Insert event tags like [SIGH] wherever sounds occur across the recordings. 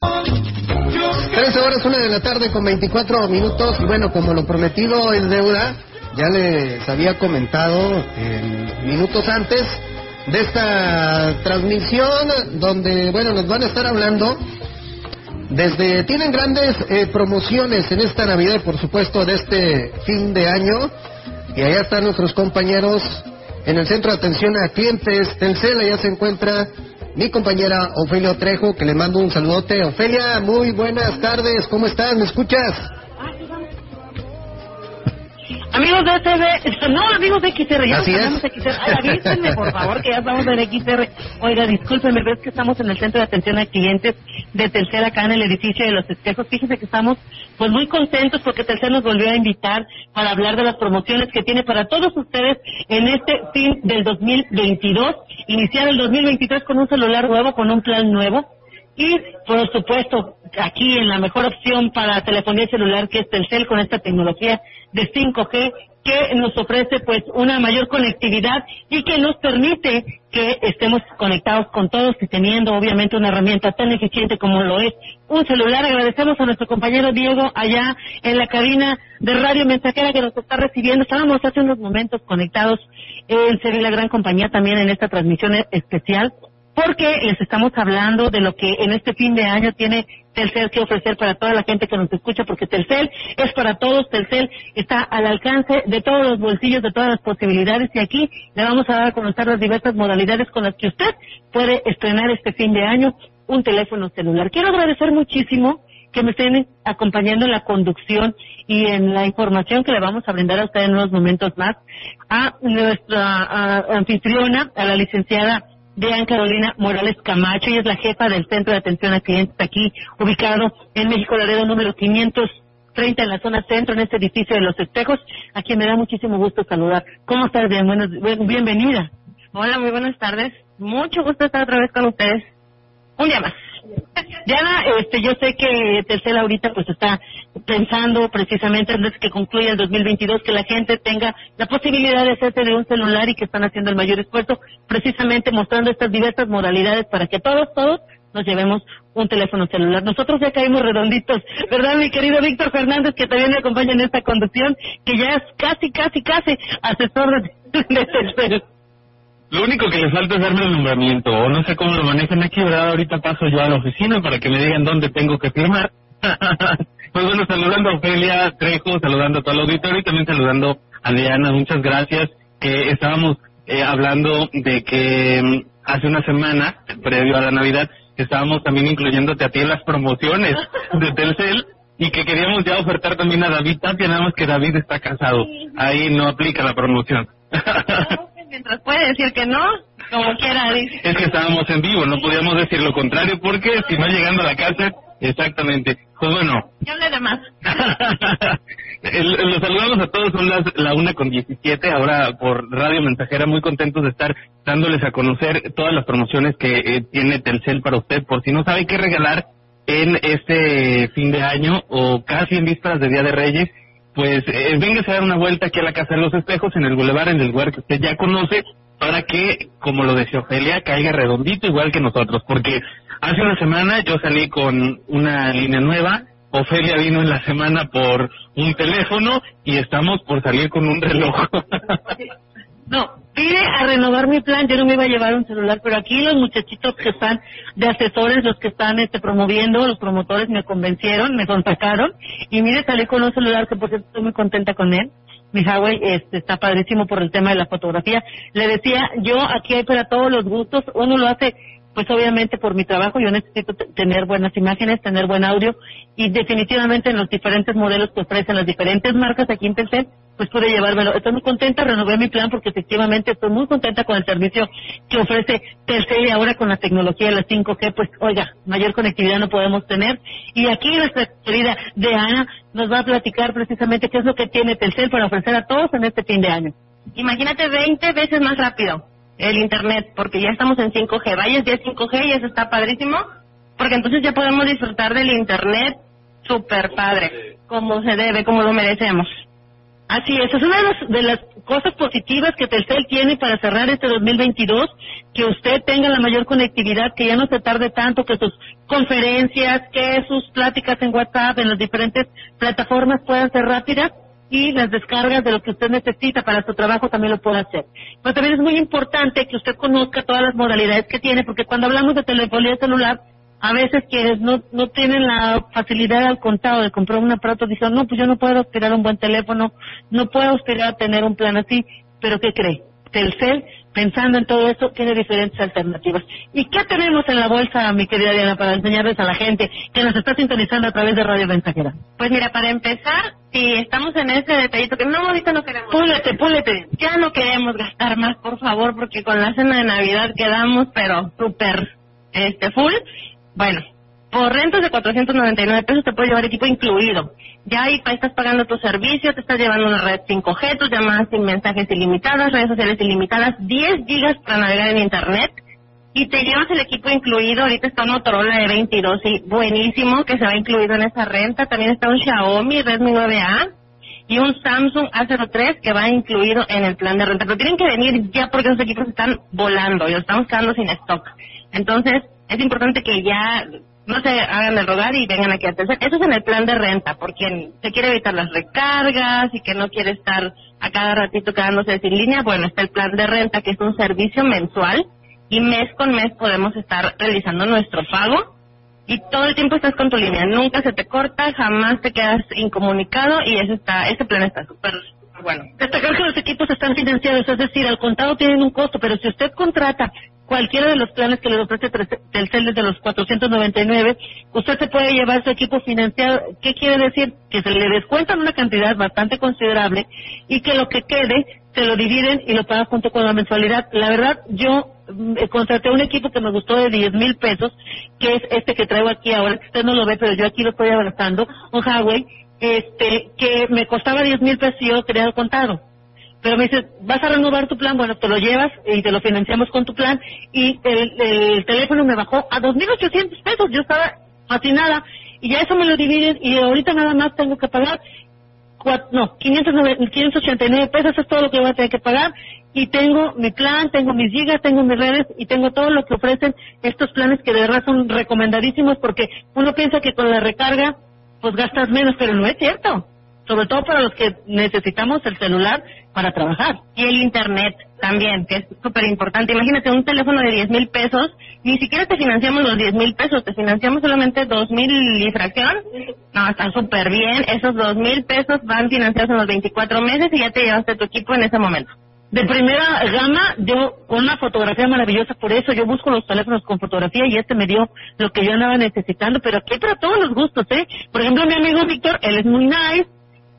13 horas, una de la tarde con 24 minutos. Y bueno, como lo prometido es deuda, ya les había comentado en minutos antes de esta transmisión donde, bueno, nos van a estar hablando desde, tienen grandes eh, promociones en esta Navidad por supuesto de este fin de año. Y allá están nuestros compañeros en el centro de atención a clientes Telcel, allá se encuentra mi compañera Ofelia Trejo, que le mando un saludote. Ofelia, muy buenas tardes, ¿cómo estás? ¿Me escuchas? Amigos de XR, no, amigos de XR, ya Así estamos en XR. Ay, avísenme, por favor, que ya estamos en XR. Oiga, discúlpenme, ves que estamos en el centro de atención a clientes de Telcel acá en el edificio de los espejos. Fíjense que estamos pues muy contentos porque Telcel nos volvió a invitar para hablar de las promociones que tiene para todos ustedes en este fin del 2022. Iniciar el 2023 con un celular nuevo, con un plan nuevo. Y, por supuesto, aquí en la mejor opción para telefonía celular que es Telcel con esta tecnología de 5G que nos ofrece pues una mayor conectividad y que nos permite que estemos conectados con todos y teniendo obviamente una herramienta tan eficiente como lo es un celular. Agradecemos a nuestro compañero Diego allá en la cabina de Radio Mensajera que nos está recibiendo. Estábamos hace unos momentos conectados en Ser la Gran Compañía también en esta transmisión especial porque les estamos hablando de lo que en este fin de año tiene Telcel que ofrecer para toda la gente que nos escucha, porque Telcel es para todos, Telcel está al alcance de todos los bolsillos, de todas las posibilidades, y aquí le vamos a dar a conocer las diversas modalidades con las que usted puede estrenar este fin de año un teléfono celular. Quiero agradecer muchísimo que me estén acompañando en la conducción y en la información que le vamos a brindar a usted en unos momentos más a nuestra anfitriona, a la licenciada Dean Carolina Morales Camacho, ella es la jefa del Centro de Atención a Clientes aquí, ubicado en México Laredo número 530 en la zona centro, en este edificio de Los Espejos, a quien me da muchísimo gusto saludar. ¿Cómo estás, Dean? bienvenida. Hola, muy buenas tardes. Mucho gusto estar otra vez con ustedes. Un día más. Diana, este, yo sé que Telcel ahorita pues está pensando precisamente antes que concluya el 2022 que la gente tenga la posibilidad de hacerse de un celular y que están haciendo el mayor esfuerzo precisamente mostrando estas diversas modalidades para que todos, todos nos llevemos un teléfono celular. Nosotros ya caímos redonditos, ¿verdad, mi querido Víctor Fernández, que también me acompaña en esta conducción, que ya es casi, casi, casi asesor de, [LAUGHS] de Telcel? Lo único que le falta es darme el nombramiento, o no sé cómo lo manejan aquí, ¿verdad? Ahorita paso yo a la oficina para que me digan dónde tengo que firmar. [LAUGHS] pues bueno, saludando a Ofelia Trejo, saludando a todo el auditorio y también saludando a Diana, muchas gracias. Eh, estábamos eh, hablando de que mm, hace una semana, previo a la Navidad, estábamos también incluyéndote a ti en las promociones de [LAUGHS] Telcel y que queríamos ya ofertar también a David Tapia, nada más que David está casado. Ahí no aplica la promoción. [LAUGHS] mientras puede decir que no, como quiera. Dice. Es que estábamos en vivo, no podíamos decir lo contrario porque si no llegando a la casa, exactamente. Pues bueno. Yo hablé de más. [LAUGHS] Los saludamos a todos, son las la una con diecisiete, ahora por Radio Mensajera, muy contentos de estar dándoles a conocer todas las promociones que eh, tiene Telcel para usted, por si no sabe qué regalar en este fin de año o casi en vísperas de Día de Reyes, pues eh, venga a dar una vuelta aquí a la Casa de los Espejos, en el Boulevard, en el lugar que usted ya conoce, para que, como lo decía Ofelia, caiga redondito igual que nosotros, porque hace una semana yo salí con una línea nueva, Ofelia vino en la semana por un teléfono y estamos por salir con un reloj. No, pide a renovar mi plan, yo no me iba a llevar un celular, pero aquí los muchachitos que están de asesores, los que están este, promoviendo, los promotores me convencieron, me contactaron y mire, salí con un celular que por cierto estoy muy contenta con él. Mi Huawei este, está padrísimo por el tema de la fotografía. Le decía, yo aquí hay para todos los gustos, uno lo hace pues obviamente por mi trabajo yo necesito tener buenas imágenes, tener buen audio y definitivamente en los diferentes modelos que ofrecen las diferentes marcas aquí en Telcel pues pude llevármelo. Estoy muy contenta, renové mi plan porque efectivamente estoy muy contenta con el servicio que ofrece Telcel y ahora con la tecnología de la 5G, pues oiga, mayor conectividad no podemos tener. Y aquí nuestra querida Deana nos va a platicar precisamente qué es lo que tiene Telcel para ofrecer a todos en este fin de año. Imagínate 20 veces más rápido el Internet, porque ya estamos en 5G. Vayas ya 5G y eso está padrísimo, porque entonces ya podemos disfrutar del Internet súper padre, como se debe, como lo merecemos. Así es, es una de las, de las cosas positivas que Telcel tiene para cerrar este 2022, que usted tenga la mayor conectividad, que ya no se tarde tanto, que sus conferencias, que sus pláticas en WhatsApp, en las diferentes plataformas puedan ser rápidas y las descargas de lo que usted necesita para su trabajo también lo pueda hacer. Pero también es muy importante que usted conozca todas las modalidades que tiene, porque cuando hablamos de telefonía celular, a veces quienes no, no tienen la facilidad al contado de comprar un aparato dicen, no, pues yo no puedo aspirar un buen teléfono, no puedo aspirar a tener un plan así, pero ¿qué cree? Telcel, pensando en todo eso, tiene diferentes alternativas. ¿Y qué tenemos en la bolsa, mi querida Diana, para enseñarles a la gente que nos está sintonizando a través de Radio Mensajera? Pues mira, para empezar, si estamos en ese detallito que no, ahorita no queremos. Púlete, púlete. Ya no queremos gastar más, por favor, porque con la cena de Navidad quedamos, pero súper este full bueno, por rentas de 499 pesos te puede llevar equipo incluido. Ya ahí estás pagando tu servicio, te estás llevando una red 5G, tus llamadas sin mensajes ilimitadas, redes sociales ilimitadas, 10 gigas para navegar en internet y te llevas el equipo incluido. Ahorita está un Motorola de 22 y buenísimo que se va incluido en esa renta. También está un Xiaomi Redmi 9A y un Samsung A03 que va incluido en el plan de renta. Pero tienen que venir ya porque esos equipos están volando y los estamos quedando sin stock. Entonces, es importante que ya no se hagan el rogar y vengan aquí a tercer. Eso es en el plan de renta, porque se quiere evitar las recargas y que no quiere estar a cada ratito quedándose sin línea. Bueno, está el plan de renta, que es un servicio mensual y mes con mes podemos estar realizando nuestro pago y todo el tiempo estás con tu línea. Nunca se te corta, jamás te quedas incomunicado y eso está, ese plan está súper bueno. Destacar que los equipos están financiados, es decir, al contado tienen un costo, pero si usted contrata cualquiera de los planes que le ofrece Telcel desde los 499, usted se puede llevar su equipo financiado. ¿Qué quiere decir? Que se le descuentan una cantidad bastante considerable y que lo que quede se lo dividen y lo paga junto con la mensualidad. La verdad, yo mm, contraté un equipo que me gustó de 10 mil pesos, que es este que traigo aquí ahora, que usted no lo ve, pero yo aquí lo estoy abrazando, un Huawei, este, que me costaba 10 mil pesos y yo el contado pero me dice, vas a renovar tu plan, bueno, te lo llevas y te lo financiamos con tu plan y el, teléfono me bajó a 2.800 pesos, yo estaba fascinada y ya eso me lo dividen y ahorita nada más tengo que pagar, no, 589 pesos, eso es todo lo que voy a tener que pagar y tengo mi plan, tengo mis gigas, tengo mis redes y tengo todo lo que ofrecen estos planes que de verdad son recomendadísimos porque uno piensa que con la recarga pues gastas menos, pero no es cierto sobre todo para los que necesitamos el celular para trabajar. Y el Internet también, que es súper importante. Imagínate un teléfono de 10 mil pesos, ni siquiera te financiamos los 10 mil pesos, te financiamos solamente 2 mil y fracción. No, está súper bien. Esos 2 mil pesos van financiados en los 24 meses y ya te llevaste tu equipo en ese momento. De primera gama, yo con una fotografía maravillosa, por eso yo busco los teléfonos con fotografía y este me dio lo que yo andaba necesitando, pero aquí para todos los gustos, ¿eh? Por ejemplo, mi amigo Víctor, él es muy nice,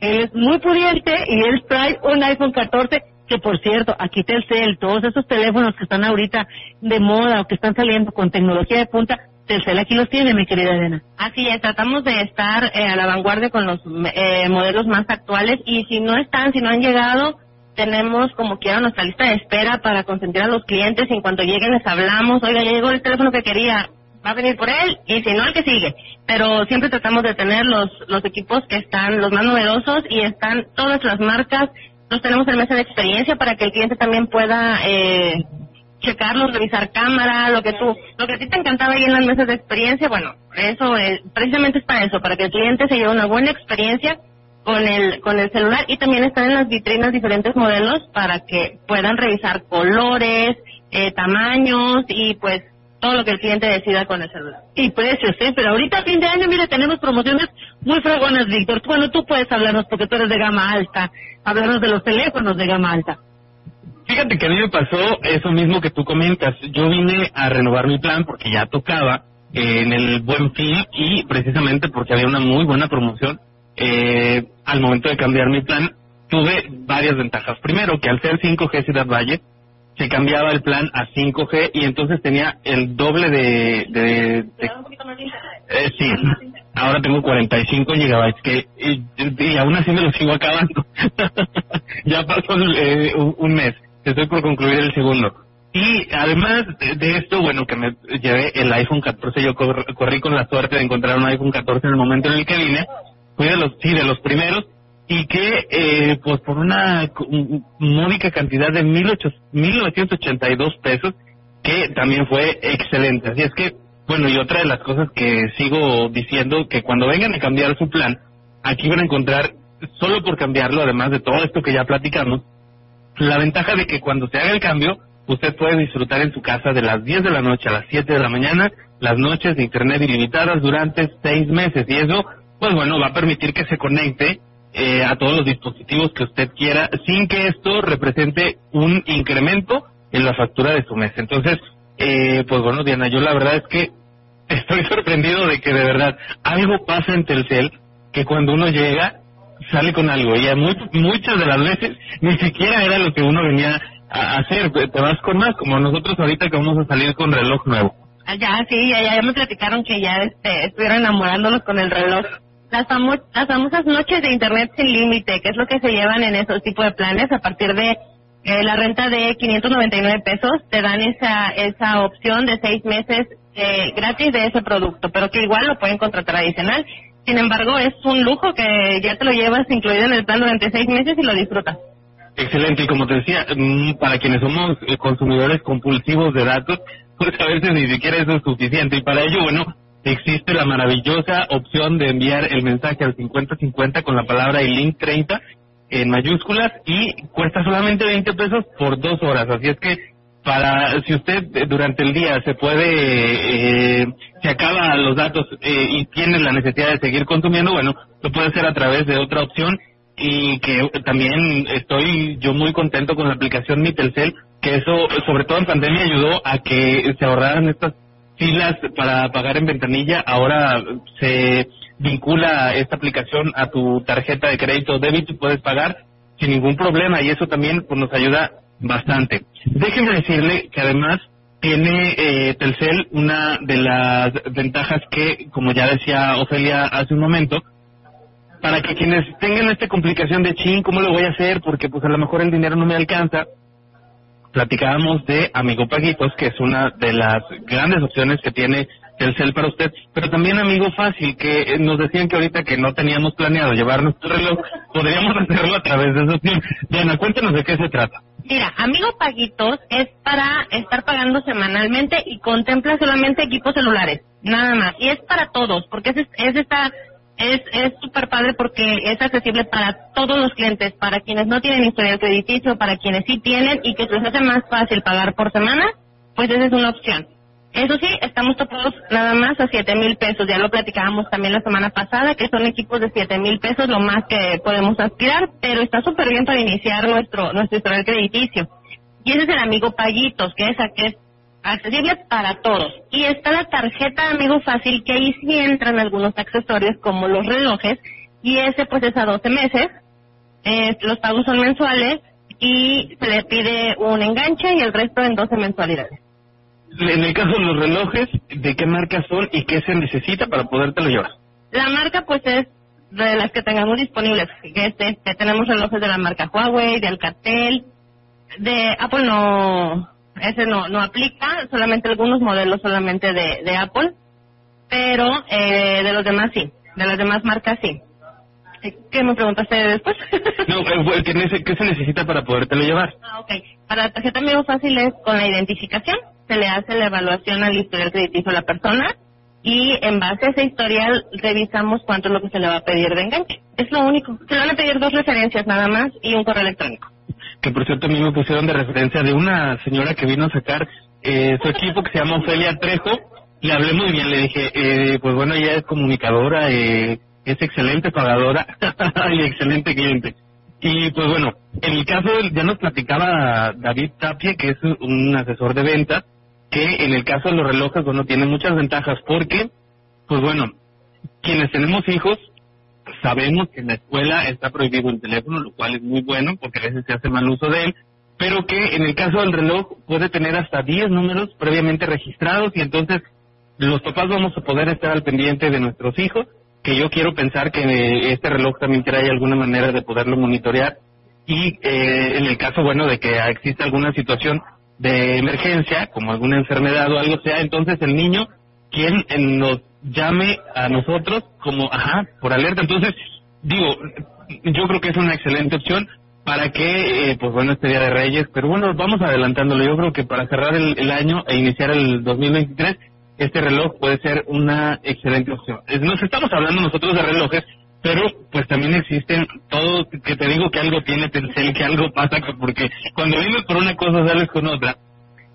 él es muy pudiente y él trae un iPhone 14 que por cierto, aquí Telcel, todos esos teléfonos que están ahorita de moda o que están saliendo con tecnología de punta, Telcel aquí los tiene, mi querida Elena. Así es, tratamos de estar eh, a la vanguardia con los eh, modelos más actuales y si no están, si no han llegado, tenemos como quiera nuestra lista de espera para consentir a los clientes y en cuanto lleguen les hablamos, oiga, ya llegó el teléfono que quería, va a venir por él y si no el que sigue. Pero siempre tratamos de tener los, los equipos que están los más novedosos y están todas las marcas. Los tenemos en mesa de experiencia para que el cliente también pueda eh, checarlos, revisar cámara, lo que tú, lo que a ti te encantaba ahí en las mesas de experiencia, bueno, eso es, precisamente es para eso, para que el cliente se lleve una buena experiencia con el con el celular y también están en las vitrinas diferentes modelos para que puedan revisar colores, eh, tamaños y pues todo lo que el cliente decida con el celular. Y precios, ¿eh? Pero ahorita a fin de año, mire, tenemos promociones muy fregonas, Víctor. Bueno, tú puedes hablarnos porque tú eres de gama alta, hablarnos de los teléfonos de gama alta. Fíjate que a mí me pasó eso mismo que tú comentas. Yo vine a renovar mi plan porque ya tocaba en el Buen Fin y precisamente porque había una muy buena promoción. Eh, al momento de cambiar mi plan, tuve varias ventajas. Primero, que al ser 5G Ciudad Valle, se cambiaba el plan a 5G y entonces tenía el doble de... de, eh, sí, ahora tengo 45 gigabytes que y, aún así me lo sigo acabando. [LAUGHS] ya pasó eh, un mes, estoy por concluir el segundo. Y además de, esto, bueno, que me llevé el iPhone 14, yo corrí con la suerte de encontrar un iPhone 14 en el momento en el que vine, fui de los, sí, de los primeros, y que eh, pues por una módica cantidad de mil 1982 pesos que también fue excelente. Así es que bueno y otra de las cosas que sigo diciendo que cuando vengan a cambiar su plan aquí van a encontrar solo por cambiarlo además de todo esto que ya platicamos la ventaja de que cuando se haga el cambio usted puede disfrutar en su casa de las 10 de la noche a las 7 de la mañana las noches de internet ilimitadas durante seis meses. Y eso pues bueno va a permitir que se conecte eh, a todos los dispositivos que usted quiera sin que esto represente un incremento en la factura de su mes. Entonces, eh, pues bueno, Diana, yo la verdad es que [LAUGHS] estoy sorprendido de que de verdad algo pasa en Telcel que cuando uno llega sale con algo y muchas de las veces ni siquiera era lo que uno venía a hacer, te vas con más, como nosotros ahorita que vamos a salir con reloj nuevo. Ah, ya, sí, ya, ya me platicaron que ya este, estuvieron enamorándonos con el reloj las, las famosas noches de Internet sin límite, que es lo que se llevan en esos tipos de planes a partir de eh, la renta de 599 pesos, te dan esa, esa opción de seis meses eh, gratis de ese producto, pero que igual lo pueden contratar adicional. Sin embargo, es un lujo que ya te lo llevas incluido en el plan durante seis meses y lo disfrutas. Excelente, y como te decía, mm, para quienes somos eh, consumidores compulsivos de datos, [LAUGHS] pues a veces ni siquiera eso es suficiente. Y para ello, bueno, existe la maravillosa opción de enviar el mensaje al 5050 con la palabra y link 30 en mayúsculas y cuesta solamente 20 pesos por dos horas. Así es que para si usted durante el día se puede, eh, se acaba los datos eh, y tiene la necesidad de seguir consumiendo, bueno, lo puede hacer a través de otra opción y que también estoy yo muy contento con la aplicación Mi Telcel, que eso sobre todo en pandemia ayudó a que se ahorraran estas filas para pagar en ventanilla, ahora se vincula esta aplicación a tu tarjeta de crédito o débito y puedes pagar sin ningún problema y eso también pues, nos ayuda bastante. Déjenme decirle que además tiene eh, Telcel una de las ventajas que, como ya decía Ofelia hace un momento, para que quienes tengan esta complicación de chin, ¿cómo lo voy a hacer? Porque pues a lo mejor el dinero no me alcanza, platicábamos de Amigo Paguitos, que es una de las grandes opciones que tiene Telcel para usted, pero también Amigo Fácil, que eh, nos decían que ahorita que no teníamos planeado llevar nuestro reloj, podríamos [LAUGHS] hacerlo a través de esa opción. Diana, cuéntanos de qué se trata. Mira, Amigo Paguitos es para estar pagando semanalmente y contempla solamente equipos celulares, nada más. Y es para todos, porque es, es esta es es súper padre porque es accesible para todos los clientes, para quienes no tienen historial crediticio, para quienes sí tienen y que se les hace más fácil pagar por semana, pues esa es una opción. Eso sí, estamos topados nada más a siete mil pesos. Ya lo platicábamos también la semana pasada, que son equipos de siete mil pesos lo más que podemos aspirar, pero está súper bien para iniciar nuestro nuestro historial crediticio. Y ese es el amigo Paguitos, que es, que es accesible para todos. Y está la tarjeta Amigo Fácil, que ahí sí entran algunos accesorios como los relojes, y ese pues es a 12 meses, los pagos son mensuales y se le pide un enganche y el resto en 12 mensualidades. En el caso de los relojes, ¿de qué marca son y qué se necesita para podértelo llevar? La marca pues es de las que tengamos disponibles, que este, tenemos relojes de la marca Huawei, de Alcatel, de Apple no ese no no aplica, solamente algunos modelos solamente de, de Apple, pero eh, de los demás sí, de las demás marcas sí. ¿Qué me preguntaste después? [LAUGHS] no, eh, ¿qué, se necesita para podértelo llevar? Ah, ok. Para la tarjeta amigo fácil es con la identificación, se le hace la evaluación al historial crediticio a la persona y en base a ese historial revisamos cuánto es lo que se le va a pedir de enganche. Es lo único. Se le van a pedir dos referencias nada más y un correo electrónico que por cierto a mí me pusieron de referencia de una señora que vino a sacar eh, su equipo que se llama Ofelia Trejo. Le hablé muy bien, le dije, eh, pues bueno, ella es comunicadora, eh, es excelente pagadora [LAUGHS] y excelente cliente. Y pues bueno, en el caso, ya nos platicaba David Tapia, que es un asesor de ventas, que en el caso de los relojes, bueno, tiene muchas ventajas porque, pues bueno, quienes tenemos hijos, Sabemos que en la escuela está prohibido el teléfono, lo cual es muy bueno porque a veces se hace mal uso de él, pero que en el caso del reloj puede tener hasta 10 números previamente registrados y entonces los papás vamos a poder estar al pendiente de nuestros hijos, que yo quiero pensar que este reloj también trae alguna manera de poderlo monitorear y eh, en el caso, bueno, de que exista alguna situación de emergencia, como alguna enfermedad o algo sea, entonces el niño, quien nos llame a nosotros como, ajá, por alerta. Entonces, digo, yo creo que es una excelente opción para que, eh, pues bueno, este Día de Reyes, pero bueno, vamos adelantándolo. Yo creo que para cerrar el, año e iniciar el 2023, este reloj puede ser una excelente opción. Nos estamos hablando nosotros de relojes, pero pues también existen todo, que te digo que algo tiene Telcel, que algo pasa, porque cuando vienes por una cosa sales con otra,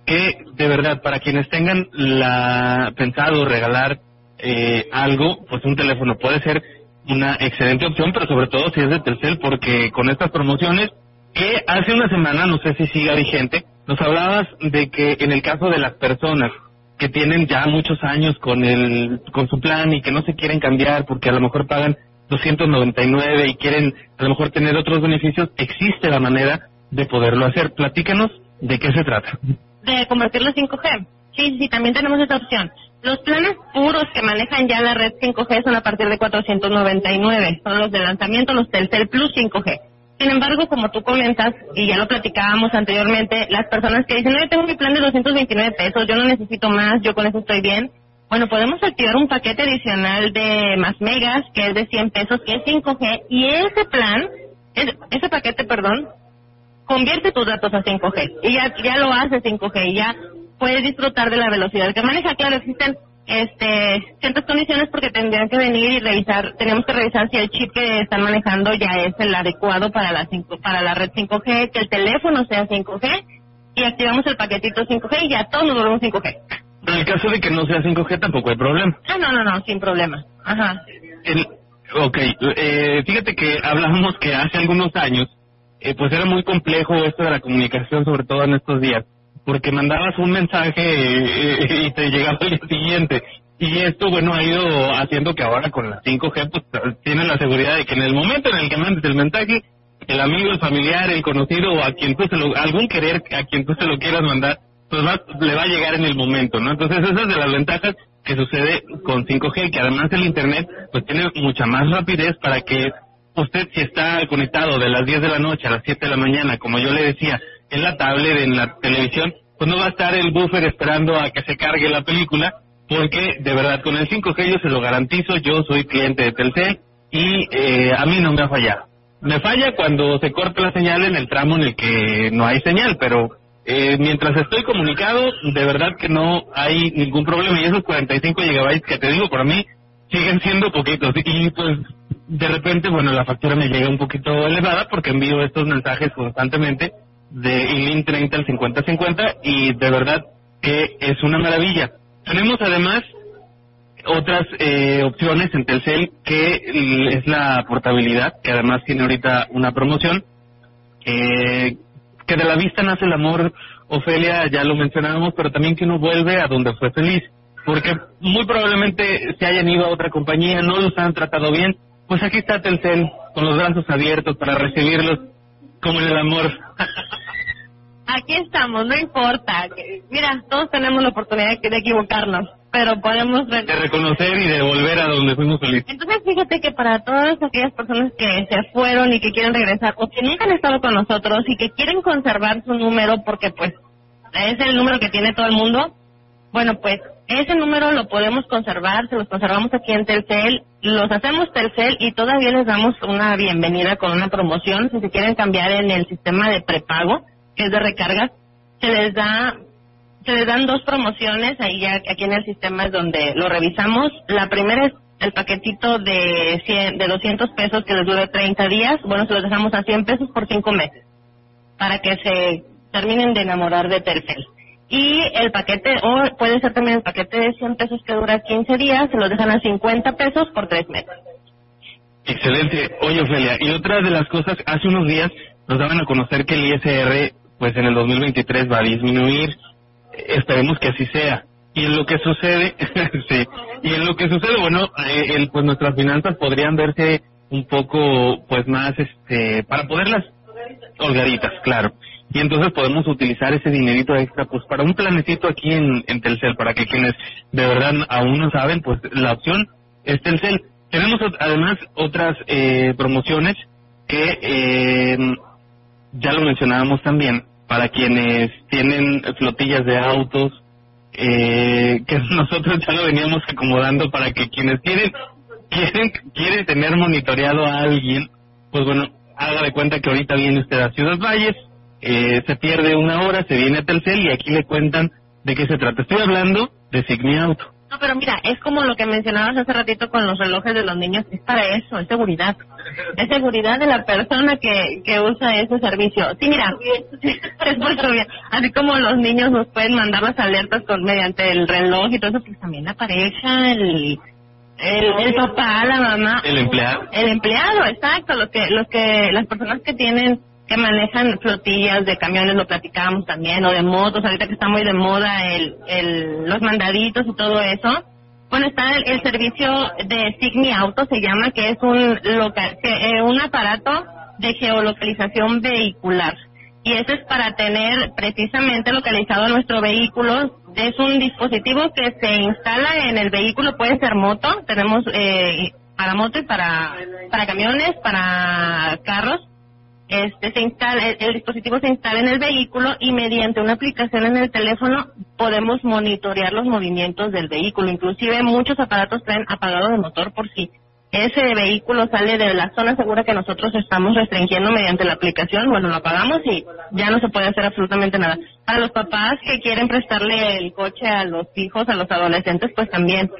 que de verdad, para quienes tengan la pensado regalar eh, algo, pues un teléfono puede ser una excelente opción, pero sobre todo si es de Telcel, porque con estas promociones, que hace una semana, no sé si siga vigente, nos hablabas de que en el caso de las personas que tienen ya muchos años con el con su plan y que no se quieren cambiar porque a lo mejor pagan 299 y quieren a lo mejor tener otros beneficios, existe la manera de poderlo hacer. Platícanos de qué se trata. De convertirlo en 5G. Sí, sí, también tenemos esta opción. Los planes puros que manejan ya la red 5G son a partir de 499. Son los de lanzamiento, los Telcel Plus 5G. Sin embargo, como tú comentas, y ya lo platicábamos anteriormente, las personas que dicen, no, yo tengo mi plan de 229 pesos, yo no necesito más, yo con eso estoy bien. Bueno, podemos activar un paquete adicional de más megas, que es de 100 pesos, que es 5G, y ese plan, ese paquete, perdón, convierte tus datos a 5G. Y ya, ya lo hace 5G, y ya puede disfrutar de la velocidad que maneja. Claro, existen este ciertas condiciones porque tendrían que venir y revisar, tenemos que revisar si el chip que están manejando ya es el adecuado para la para la red 5G, que el teléfono sea 5G y activamos el paquetito 5G y ya todos nos volvemos 5G. En el caso de que no sea 5G tampoco hay problema. Ah, no, no, no, sin problema. Ajá. El, ok, eh, fíjate que hablamos que hace algunos años, eh, pues era muy complejo esto de la comunicación, sobre todo en estos días porque mandabas un mensaje eh, [LAUGHS] y te llegaba el día siguiente. Y esto, bueno, ha ido haciendo que ahora con la 5G, pues tienen la seguridad de que en el momento en el que mandes el mensaje, el amigo, el familiar, el conocido o a quien tú se lo, algún querer a quien tú se lo quieras mandar, pues le va a llegar en el momento, ¿no? Entonces, esas es de las ventajas que sucede con 5G, que además el Internet, pues tiene mucha más rapidez para que usted, si está conectado de las 10 de la noche a las 7 de la mañana, como yo le decía, en la tablet, en la televisión, pues no va a estar el buffer esperando a que se cargue la película, porque de verdad con el 5G yo se lo garantizo, yo soy cliente de Telcel y eh, a mí no me ha fallado. Me falla cuando se corta la señal en el tramo en el que no hay señal, pero eh, mientras estoy comunicado, de verdad que no hay ningún problema y esos 45 gigabytes que te digo, para mí siguen siendo poquitos y pues de repente, bueno, la factura me llega un poquito elevada porque envío estos mensajes constantemente de ILIN 30 al 50-50 y de verdad que es una maravilla. Tenemos además otras eh, opciones en Telcel que es la portabilidad, que además tiene ahorita una promoción, eh, que de la vista nace el amor, Ofelia, ya lo mencionábamos, pero también que uno vuelve a donde fue feliz, porque muy probablemente se hayan ido a otra compañía, no los han tratado bien, pues aquí está Telcel con los brazos abiertos para recibirlos como en el amor. [LAUGHS] Aquí estamos, no importa. Mira, todos tenemos la oportunidad de equivocarnos, pero podemos... De reconocer y de volver a donde fuimos felices. Entonces, fíjate que para todas aquellas personas que se fueron y que quieren regresar, o que nunca han estado con nosotros y que quieren conservar su número porque, pues, es el número que tiene todo el mundo, bueno, pues ese número lo podemos conservar, se los conservamos aquí en Telcel, los hacemos Telcel y todavía les damos una bienvenida con una promoción. Si se quieren cambiar en el sistema de prepago, que es de recargas, se les da se dan dos promociones ahí ya aquí en el sistema es donde lo revisamos. La primera es el paquetito de 100, de 200 pesos que les dura 30 días. Bueno, se los dejamos a 100 pesos por 5 meses para que se terminen de enamorar de Telcel. Y el paquete, o puede ser también el paquete de 100 pesos que dura 15 días, se los dejan a 50 pesos por 3 meses. Excelente. Oye, Ophelia, y otra de las cosas, hace unos días nos daban a conocer que el ISR, pues en el 2023 va a disminuir. Esperemos que así sea. Y en lo que sucede, [LAUGHS] y en lo que sucede, bueno, eh, el, pues nuestras finanzas podrían verse un poco, pues más, este, para poderlas holgaritas, claro y entonces podemos utilizar ese dinerito extra pues para un planecito aquí en, en Telcel, para que quienes de verdad aún no saben, pues la opción es Telcel. Tenemos además otras eh, promociones que eh, ya lo mencionábamos también, para quienes tienen flotillas de autos, eh, que [LAUGHS] nosotros ya lo veníamos acomodando para que quienes quieren, quieren, quieren tener monitoreado a alguien, pues bueno, haga de cuenta que ahorita viene usted a Ciudad Valles, eh, se pierde una hora, se viene a Telcel y aquí le cuentan de qué se trata. Estoy hablando de Sigmi Auto. No, pero mira, es como lo que mencionabas hace ratito con los relojes de los niños, es para eso, es seguridad. Es seguridad de la persona que, que usa ese servicio. Sí, mira, [LAUGHS] es muy bien. Así como los niños nos pueden mandar las alertas con mediante el reloj y todo eso, pues también la pareja, el, el, papá, la mamá. El empleado. El empleado, exacto. Los que, los que, las personas que tienen que manejan flotillas de camiones, lo platicábamos también, o de motos, ahorita que está muy de moda el, el, los mandaditos y todo eso. Bueno, está el, servicio de Sigmi Auto, se llama, que es un, local, eh, un aparato de geolocalización vehicular. Y eso es para tener precisamente localizado nuestro vehículo. Es un dispositivo que se instala en el vehículo, puede ser moto, tenemos eh, para motos, para, para camiones, para carros este se instala el, dispositivo se instala en el vehículo y mediante una aplicación en el teléfono podemos monitorear los movimientos del vehículo. Inclusive muchos aparatos traen apagado de motor por si ese vehículo sale de la zona segura que nosotros estamos restringiendo mediante la aplicación bueno lo apagamos y ya no se puede hacer absolutamente nada para los papás que quieren prestarle el coche a los hijos a los adolescentes pues también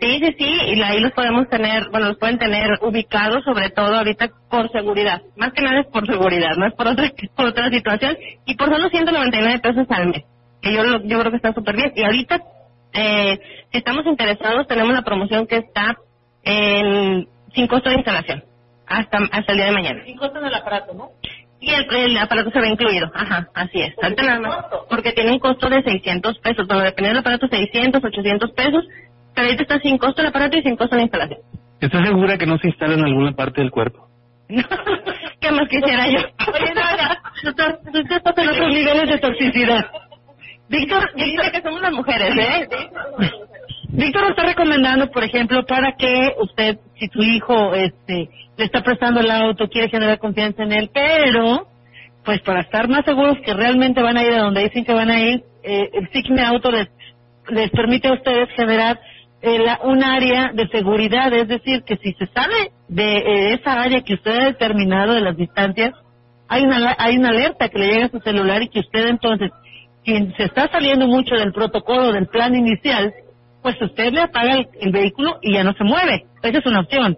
Sí, sí, sí, y ahí los podemos tener, bueno, los pueden tener ubicados sobre todo ahorita por seguridad. Más que nada es por seguridad, no es por otra, [LAUGHS] por otra situación. Y por solo 199 pesos al mes, que yo, yo creo que está súper bien. Y ahorita, eh, si estamos interesados, tenemos la promoción que está en, sin costo de instalación, hasta, hasta el día de mañana. Sin costo del aparato, ¿no? Y el, el, aparato se ve incluido, ajá, así es. nada más, porque tiene un costo de 600 pesos, bueno, dependiendo del aparato, 600, 800 pesos, pero ahorita está sin costo el aparato y sin costo la instalación. ¿Estás segura que no se instala en alguna parte del cuerpo? [LAUGHS] ¿Qué más quisiera yo? Oye, no, doctor, usted está en otros niveles de toxicidad. Víctor, dice que somos las mujeres, ¿eh? Víctor está recomendando, por ejemplo, para que usted, si su hijo este, le está prestando el auto, quiere generar confianza en él, pero, pues para estar más seguros que realmente van a ir a donde dicen que van a ir, eh, el Sigme Auto les, permite a ustedes generar un área de seguridad, es decir, que si se sale de eh, esa área que usted ha determinado de las distancias, hay una, hay una alerta que le llega a su celular y que usted entonces, quien se está saliendo mucho del protocolo, del plan inicial, pues usted le apaga el, vehículo y ya no se mueve. Esa es una opción.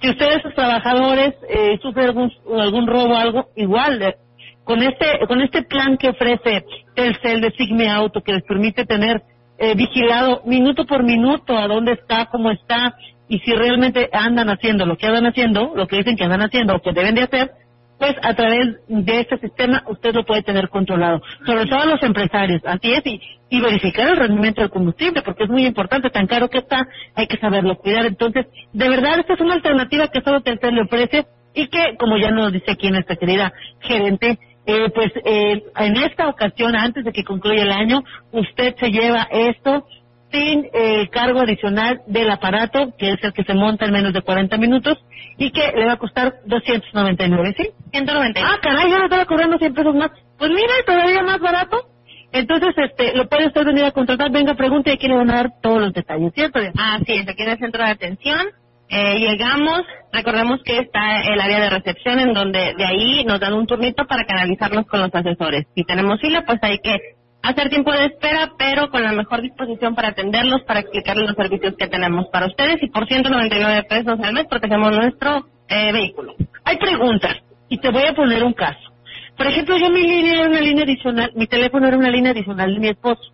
Si ustedes, sus trabajadores, eh, sufren algún, algún robo, algo, igual, eh, con este, con este plan que ofrece el CEL de Sigme Auto, que les permite tener eh, vigilado minuto por minuto a dónde está, cómo está y si realmente andan haciendo lo que andan haciendo, lo que dicen que andan haciendo o que deben de hacer, pues a través de este sistema usted lo puede tener controlado, sobre todo los empresarios, así es, y, y verificar el rendimiento del combustible, porque es muy importante, tan caro que está, hay que saberlo cuidar. Entonces, de verdad, esta es una alternativa que solo Telcel le ofrece y que, como ya nos dice aquí nuestra querida gerente, eh, pues eh, en esta ocasión, antes de que concluya el año, usted se lleva esto sin eh, cargo adicional del aparato, que es el que se monta en menos de 40 minutos, y que le va a costar 299, ¿sí? 199. Ah, caray, yo le estaba cobrando 100 pesos más. Pues mira, todavía más barato. Entonces, este, lo puede usted venir a contratar, venga, pregunte y aquí le van a dar todos los detalles, ¿cierto? Ah, sí, aquí en el centro de atención. Eh, llegamos, recordemos que está el área de recepción en donde de ahí nos dan un turnito para canalizarnos con los asesores. Si tenemos fila, pues hay que hacer tiempo de espera, pero con la mejor disposición para atenderlos, para explicarles los servicios que tenemos para ustedes y por 199 pesos al mes protegemos nuestro eh, vehículo. Hay preguntas y te voy a poner un caso. Por ejemplo, yo mi línea era una línea adicional, mi teléfono era una línea adicional de mi esposo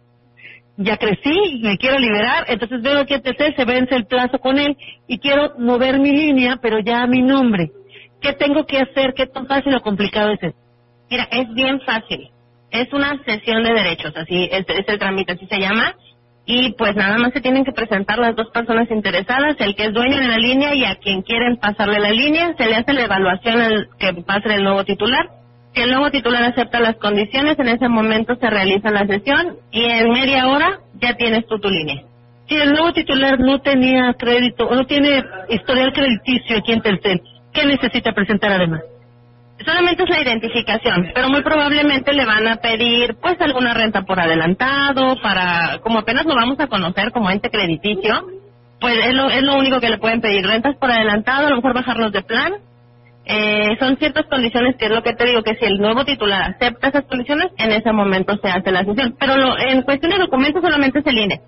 ya crecí, me quiero liberar, entonces veo que TC se vence el plazo con él y quiero mover mi línea, pero ya a mi nombre. ¿Qué tengo que hacer? ¿Qué tan fácil o complicado es eso? Mira, es bien fácil. Es una sesión de derechos, así es, es el trámite, así se llama. Y pues nada más se tienen que presentar las dos personas interesadas, el que es dueño de la línea y a quien quieren pasarle la línea, se le hace la evaluación al que pase el nuevo titular si el nuevo titular acepta las condiciones, en ese momento se realiza la sesión y en media hora ya tienes tú tu línea. Si el nuevo titular no tenía crédito o no tiene historial crediticio aquí en Telcel, ¿qué necesita presentar además? Solamente es la identificación, pero muy probablemente le van a pedir pues alguna renta por adelantado para, como apenas lo vamos a conocer como ente crediticio, pues es lo, es lo único que le pueden pedir, rentas por adelantado, a lo mejor bajarlos de plan Eh, son ciertas condiciones que es lo que te digo, que si el nuevo titular acepta esas condiciones, en ese momento se hace la sesión. Pero lo, en cuestión de documentos solamente es el INE.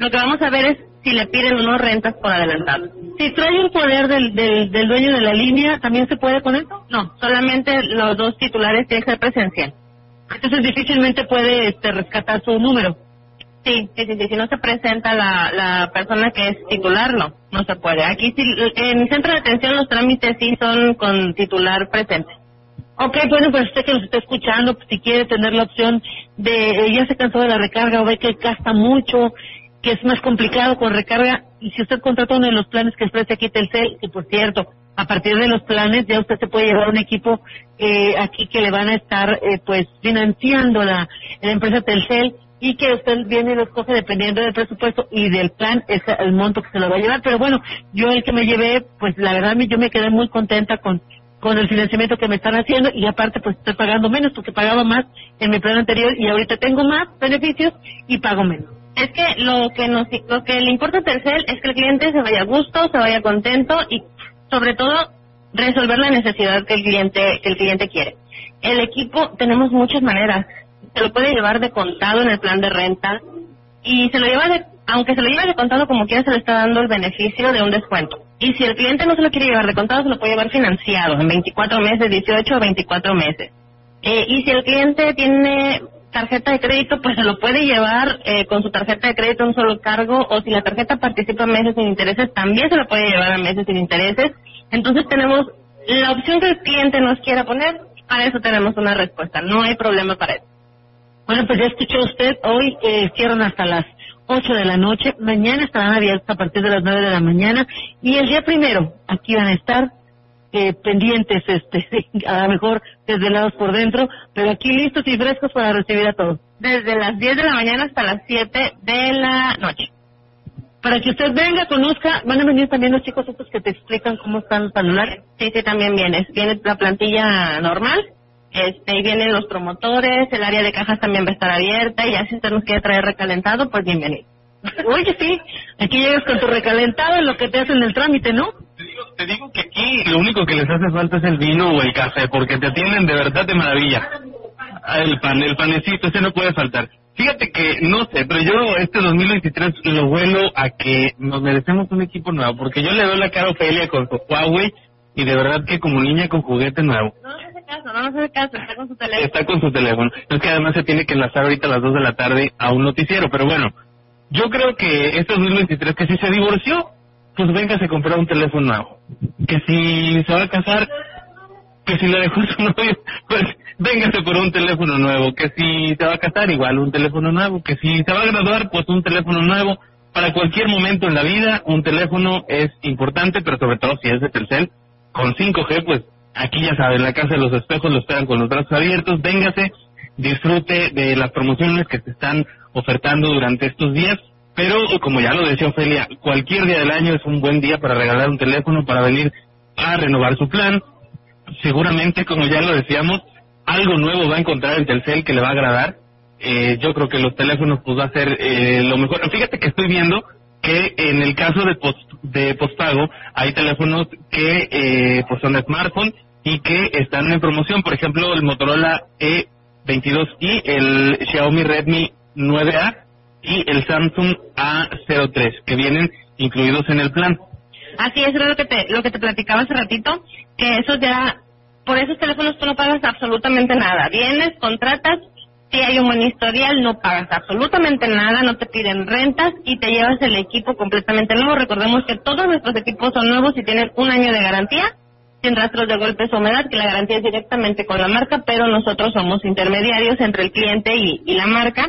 Lo que vamos a ver es si le piden o no rentas por adelantado. Si trae el poder del, del, del dueño de la línea, ¿también se puede con esto? No, solamente los dos titulares tienen que ser presencial. Entonces difícilmente puede este, rescatar su número. Sí, sí, sí, si no se presenta la, la persona que es titular, no, no se puede. Aquí sí, en centro de atención los trámites sí son con titular presente. Ok, bueno, pues usted que nos está escuchando, pues, si quiere tener la opción de, eh, ya se cansó de la recarga o ve que gasta mucho, que es más complicado con recarga, y si usted contrata uno de los planes que ofrece aquí Telcel, que por cierto, a partir de los planes ya usted se puede llevar un equipo eh, aquí que le van a estar eh, pues financiando la, empresa Telcel y que usted viene y lo escoge dependiendo del presupuesto y del plan, es el monto que se lo va a llevar. Pero bueno, yo el que me llevé, pues la verdad yo me quedé muy contenta con con el financiamiento que me están haciendo y aparte pues estoy pagando menos porque pagaba más en mi plan anterior y ahorita tengo más beneficios y pago menos. Es que lo que nos, lo que le importa a Tercel es que el cliente se vaya a gusto, se vaya contento y sobre todo resolver la necesidad que el cliente que el cliente quiere. El equipo tenemos muchas maneras se lo puede llevar de contado en el plan de renta y se lo lleva de, aunque se lo lleve de contado como quiera, se le está dando el beneficio de un descuento. Y si el cliente no se lo quiere llevar de contado, se lo puede llevar financiado en 24 meses, 18 o 24 meses. Eh, y si el cliente tiene tarjeta de crédito, pues se lo puede llevar eh, con su tarjeta de crédito un solo cargo, o si la tarjeta participa meses sin intereses, también se lo puede llevar a meses sin intereses. Entonces tenemos la opción que el cliente nos quiera poner, para eso tenemos una respuesta, no hay problema para eso. Bueno, pues ya escuchó usted, hoy eh, cierran hasta las 8 de la noche, mañana estarán abiertos a partir de las 9 de la mañana y el día primero aquí van a estar eh, pendientes, este, [LAUGHS] a lo mejor desvelados por dentro, pero aquí listos y frescos para recibir a todos. Desde las 10 de la mañana hasta las 7 de la noche. Para que usted venga, conozca, van a venir también los chicos estos que te explican cómo están los celulares. Sí, sí, también vienes. Viene la plantilla normal este, y vienen los promotores, el área de cajas también va a estar abierta y ya si usted nos quiere traer recalentado, pues bienvenido. Oye, sí, aquí llegas con tu recalentado en lo que te hacen el trámite, ¿no? Te digo, que aquí lo único que les hace falta es el vino o el café, porque te atienden de verdad de maravilla. Ah, el pan, el panecito, ese no puede faltar. Fíjate que, no sé, pero yo este 2023 lo vuelo a que nos merecemos un equipo nuevo, porque yo le doy la cara a Ofelia con su Huawei y de verdad que como niña con juguete nuevo. No, caso, no hace caso, está con su teléfono. Está con su teléfono. Es que además se tiene que enlazar ahorita a las 2 de la tarde a un noticiero, pero bueno, yo creo que este 2023, que si se divorció, pues venga a comprar un teléfono nuevo. Que si se va a casar, que si le dejó su novio, [LAUGHS] pues véngase por un teléfono nuevo. Que si se va a casar, igual un teléfono nuevo. Que si se va a graduar, pues un teléfono nuevo. Para cualquier momento en la vida, un teléfono es importante, pero sobre todo si es de Telcel, con 5G, pues Aquí ya saben, la Casa de los Espejos lo esperan con los brazos abiertos. Véngase, disfrute de las promociones que se están ofertando durante estos días. Pero, como ya lo decía Ofelia, cualquier día del año es un buen día para regalar un teléfono, para venir a renovar su plan. Seguramente, como ya lo decíamos, algo nuevo va a encontrar en Telcel que le va a agradar. Eh, yo creo que los teléfonos pues va a ser eh, lo mejor. Fíjate que estoy viendo que en el caso de, post, de postpago hay teléfonos que eh, pues son de smartphone y que están en promoción, por ejemplo el Motorola E22i, el Xiaomi Redmi 9A y el Samsung A03 que vienen incluidos en el plan. Así es, lo que te lo que te platicaba hace ratito, que eso ya por esos teléfonos tú no pagas absolutamente nada. Vienes, contratas si hay un buen historial, no pagas absolutamente nada, no te piden rentas y te llevas el equipo completamente nuevo. Recordemos que todos nuestros equipos son nuevos y tienen un año de garantía, sin rastros de golpes o humedad, que la garantía es directamente con la marca, pero nosotros somos intermediarios entre el cliente y, la marca.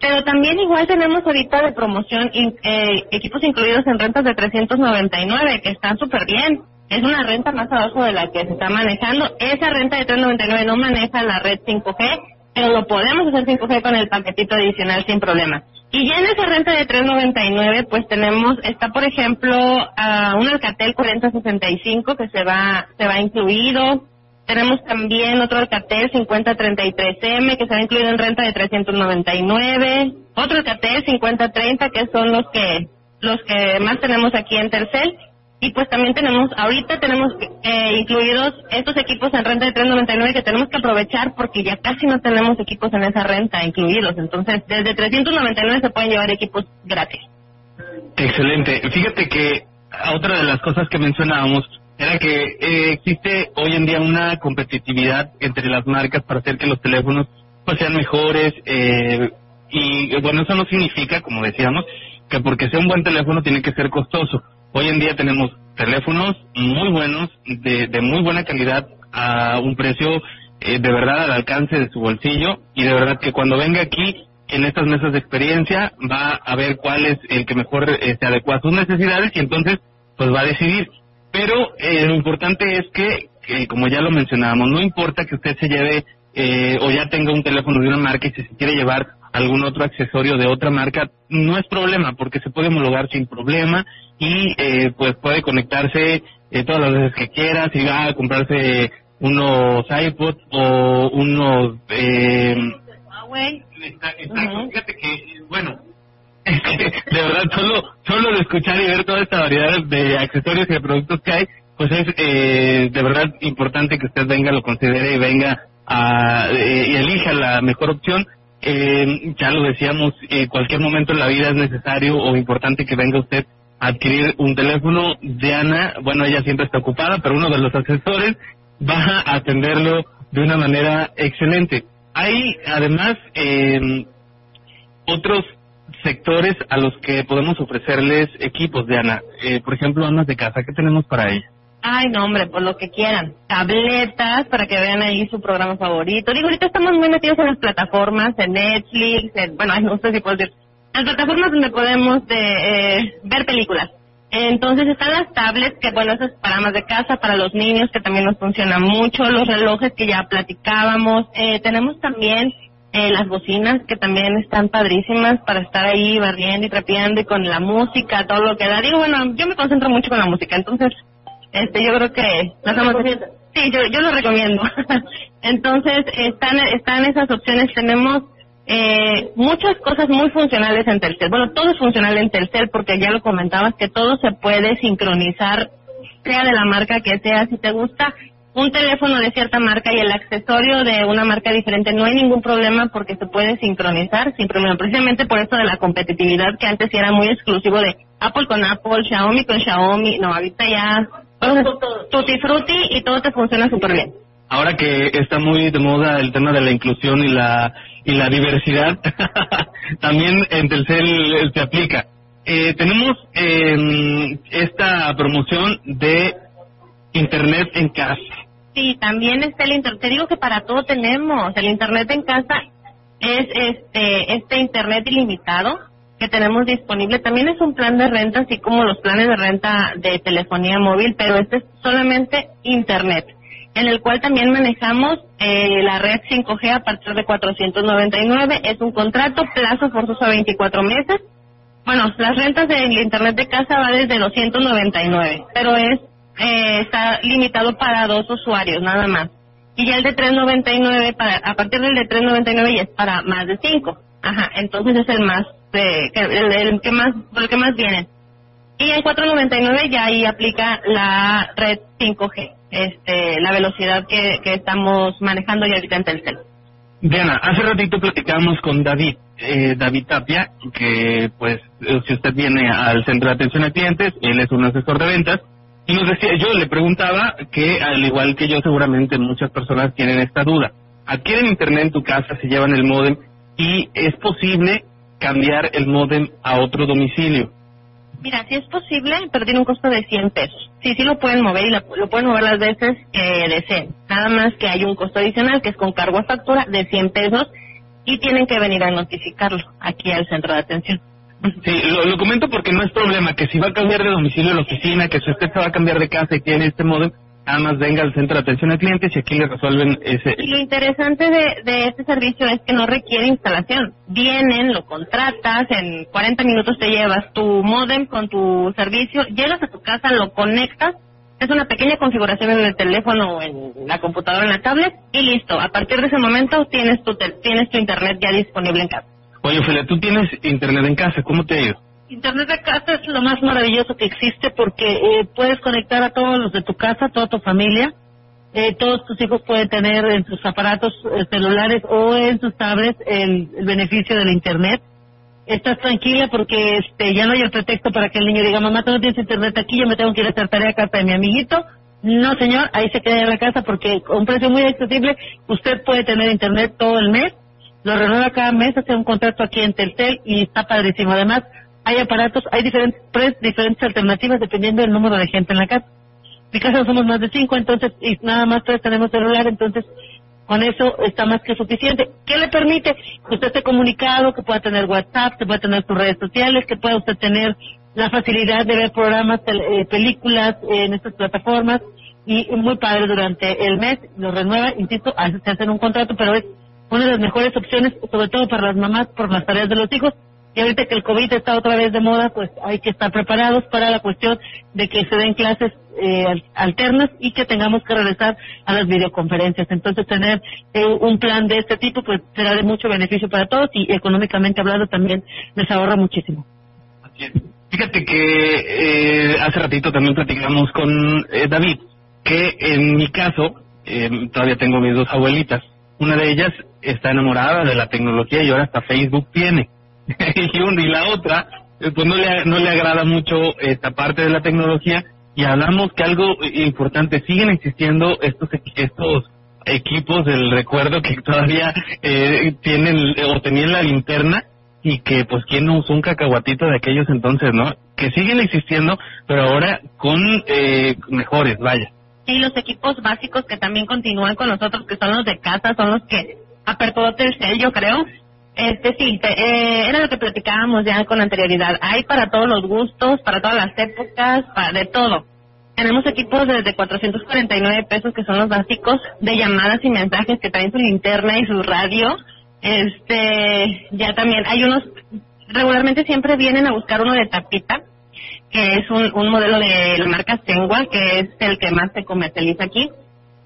Pero también igual tenemos ahorita de promoción eh, equipos incluidos en rentas de 399, que están súper bien. Es una renta más abajo de la que se está manejando. Esa renta de 399 no maneja la red 5G, pero lo podemos hacer 5G con el paquetito adicional sin problema. Y ya en esa renta de 3.99, pues tenemos, está por ejemplo, uh, un Alcatel 4065 que se va, se va incluido. Tenemos también otro Alcatel 5033M que se va incluido en renta de 399. Otro Alcatel 5030 que son los que, los que más tenemos aquí en Tercel. y pues también tenemos, ahorita tenemos eh, incluidos estos equipos en renta de 399 que tenemos que aprovechar porque ya casi no tenemos equipos en esa renta incluidos. Entonces, desde 399 se pueden llevar equipos gratis. Excelente. Fíjate que otra de las cosas que mencionábamos era que eh, existe hoy en día una competitividad entre las marcas para hacer que los teléfonos pues sean mejores eh, y bueno eso no significa como decíamos que porque sea un buen teléfono tiene que ser costoso Hoy en día tenemos teléfonos muy buenos, de, de muy buena calidad, a un precio eh, de verdad al alcance de su bolsillo y de verdad que cuando venga aquí en estas mesas de experiencia va a ver cuál es el que mejor eh, se adecua a sus necesidades y entonces pues va a decidir. Pero eh, lo importante es que, que, como ya lo mencionábamos, no importa que usted se lleve o ya tenga un teléfono de una marca y si se quiere llevar algún otro accesorio de otra marca, no es problema porque se puede homologar sin problema y eh, pues puede conectarse eh, todas las veces que quiera, si va a comprarse unos iPods o unos... Eh, Fíjate que, bueno, de verdad solo, solo de escuchar y ver toda esta variedad de accesorios y de productos que hay, pues es eh, de verdad importante que usted venga, lo considere y venga a, eh, y elija la mejor opción. Eh, ya lo decíamos, en cualquier momento en la vida es necesario o importante que venga usted adquirir un teléfono. Diana, bueno, ella siempre está ocupada, pero uno de los asesores va a atenderlo de una manera excelente. Hay además eh, otros sectores a los que podemos ofrecerles equipos, Diana. Eh, por ejemplo, amas de casa, ¿qué tenemos para ella? Ay, no, hombre, por lo que quieran. Tabletas para que vean ahí su programa favorito. Digo, ahorita estamos muy metidos en las plataformas, en Netflix, en, bueno, no sé si puedo decir las plataformas donde podemos de, eh, ver películas. Entonces están las tablets, que bueno, eso es para más de casa, para los niños, que también nos funcionan mucho, los relojes que ya platicábamos. Eh, tenemos también eh, las bocinas, que también están padrísimas para estar ahí barriendo y trapeando y con la música, todo lo que da. Digo, bueno, yo me concentro mucho con la música, entonces este yo creo que... Sí, yo, yo lo recomiendo. [LAUGHS] entonces están, están esas opciones. Tenemos eh, muchas cosas muy funcionales en Telcel. Bueno, todo es funcional en Telcel porque ya lo comentabas que todo se puede sincronizar, sea de la marca que sea. Si te gusta un teléfono de cierta marca y el accesorio de una marca diferente, no hay ningún problema porque se puede sincronizar sin problema. Precisamente por esto de la competitividad que antes era muy exclusivo de Apple con Apple, Xiaomi con Xiaomi. No, ahorita ya tutti frutti y todo te funciona súper bien ahora que está muy de moda el tema de la inclusión y la y la diversidad, [LAUGHS] también en Telcel se aplica. Eh, tenemos eh, esta promoción de Internet en casa. Sí, también está el Internet. Te digo que para todo tenemos. El Internet en casa es este, este Internet ilimitado que tenemos disponible. También es un plan de renta, así como los planes de renta de telefonía móvil, pero este es solamente Internet en el cual también manejamos eh, la red 5G a partir de 499. Es un contrato, plazo forzoso a 24 meses. Bueno, las rentas del Internet de casa va desde 299, pero es eh, está limitado para dos usuarios nada más. Y ya el de 399, para, a partir del de 399 ya es para más de 5. Ajá, entonces es el más, eh, el, el, que más, el que más viene. Y en 499 ya ahí aplica la red 5G este, la velocidad que, que estamos manejando ya ahorita en Telcel. Diana, hace ratito platicamos con David, eh, David Tapia, que pues si usted viene al centro de atención a clientes, él es un asesor de ventas, y nos decía, yo le preguntaba que al igual que yo seguramente muchas personas tienen esta duda, adquieren internet en tu casa, se llevan el modem y es posible cambiar el modem a otro domicilio. Mira, si es posible, pero tiene un costo de 100 pesos. Sí, sí lo pueden mover y lo, pueden mover las veces que deseen. Nada más que hay un costo adicional que es con cargo a factura de 100 pesos y tienen que venir a notificarlo aquí al centro de atención. Sí, lo, comento porque no es problema que si va a cambiar de domicilio a la oficina, que si usted se va a cambiar de casa y tiene este modem, nada más venga al centro de atención al cliente y aquí le resuelven ese. Y lo interesante de, de este servicio es que no requiere instalación. Vienen, lo contratas, en 40 minutos te llevas tu modem con tu servicio, llegas a tu casa, lo conectas, es una pequeña configuración en el teléfono en la computadora, en la tablet y listo. A partir de ese momento tienes tu, tienes tu internet ya disponible en casa. Oye, Ophelia, tú tienes internet en casa, ¿cómo te ha ido? Internet de casa es lo más maravilloso que existe porque eh, puedes conectar a todos los de tu casa, toda tu familia. Eh, todos tus hijos pueden tener en sus aparatos eh, celulares o en sus tablets el, beneficio del Internet. Estás tranquila porque este ya no hay el pretexto para que el niño diga, mamá, tú no tienes Internet aquí, yo me tengo que ir a hacer tarea a casa de mi amiguito. No, señor, ahí se queda en la casa porque con un precio muy accesible usted puede tener Internet todo el mes. Lo renueva cada mes, hace un contrato aquí en Telcel y está padrísimo. Además, hay aparatos, hay diferentes diferentes alternativas dependiendo del número de gente en la casa. En mi casa somos más de cinco, entonces, y nada más tres tenemos celular, entonces con eso está más que suficiente. ¿Qué le permite? Que usted esté comunicado, que pueda tener WhatsApp, que pueda tener sus redes sociales, que pueda usted tener la facilidad de ver programas, eh, películas en estas plataformas y muy padre durante el mes, lo renueva, insisto, a veces se hacen un contrato, pero es una de las mejores opciones, sobre todo para las mamás, por las tareas de los hijos y ahorita que el COVID está otra vez de moda, pues hay que estar preparados para la cuestión de que se den clases eh, alternas y que tengamos que regresar a las videoconferencias. Entonces, tener eh, un plan de este tipo, pues será de mucho beneficio para todos y económicamente hablando también les ahorra muchísimo. Fíjate que eh, hace ratito también platicamos con David que en mi caso todavía tengo mis dos abuelitas. Una de ellas está enamorada de la tecnología y ahora hasta Facebook tiene. [LAUGHS] y la otra, eh, pues no le, no le agrada mucho esta parte de la tecnología y hablamos que algo importante, siguen existiendo estos, estos equipos del recuerdo que [LAUGHS] todavía eh, tienen o tenían la linterna y que pues quién no usó un cacahuatito de aquellos entonces, ¿no? Que siguen existiendo, pero ahora con eh, mejores, vaya. Y los equipos básicos que también continúan con nosotros, que son los de casa, son los que apertó Telcel, yo creo, este sí, eh, era lo que platicábamos ya con anterioridad. Hay para todos los gustos, para todas las épocas, para de todo. Tenemos equipos desde 449 pesos que son los básicos de llamadas y mensajes que traen su linterna y su radio. Este, ya también hay unos, regularmente siempre vienen a buscar uno de tapita, que es un, modelo de la marca Sengua, que es el que más se comercializa aquí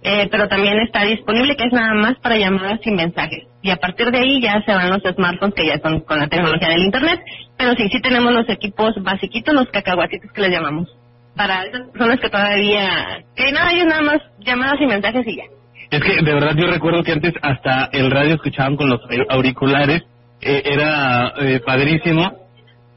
eh, pero también está disponible que es nada más para llamadas y mensajes. Y a partir de ahí ya se van los smartphones que ya son con la tecnología del Internet, pero sí, sí tenemos los equipos basiquitos, los cacahuatitos que les llamamos. Para esas personas que todavía, que nada, ellos nada más llamadas y mensajes y ya. Es que de verdad yo recuerdo que antes hasta el radio escuchaban con los auriculares, eh, era eh, padrísimo.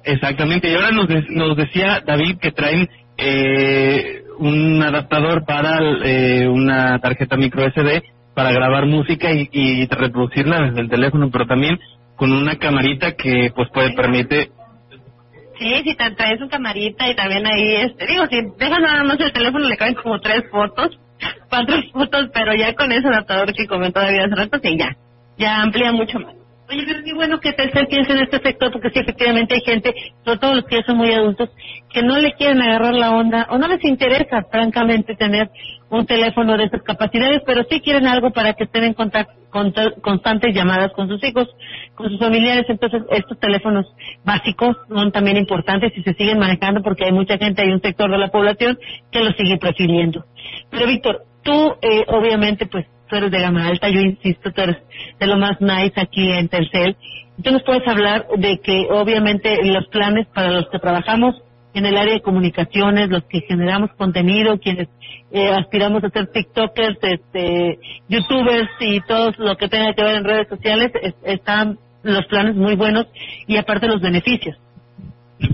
Exactamente, y ahora nos, nos decía David que traen eh, un adaptador para eh, una tarjeta micro SD para grabar música y, y, reproducirla desde el teléfono, pero también con una camarita que pues puede permite Sí, si te traes su camarita y también ahí, este, digo, si dejas nada más el teléfono le caben como tres fotos, cuatro [LAUGHS] fotos, pero ya con ese adaptador que comentó David hace rato, sí, ya, ya amplía mucho más. Oye, pero qué bueno que Telcel piense en este sector, porque sí, efectivamente hay gente, sobre todo los que ya son muy adultos, que no le quieren agarrar la onda o no les interesa, francamente, tener un teléfono de esas capacidades, pero sí quieren algo para que estén en contacto, con constantes llamadas con sus hijos, con sus familiares. Entonces, estos teléfonos básicos son también importantes y se siguen manejando porque hay mucha gente, hay un sector de la población que los sigue prefiriendo. Pero, Víctor, tú, eh, obviamente, pues tú eres de gama alta, yo insisto, tú eres de lo más nice aquí en Telcel. Tú nos puedes hablar de que obviamente los planes para los que trabajamos en el área de comunicaciones, los que generamos contenido, quienes eh, aspiramos a ser TikTokers, este, YouTubers y todo lo que tenga que ver en redes sociales, están los planes muy buenos y aparte los beneficios.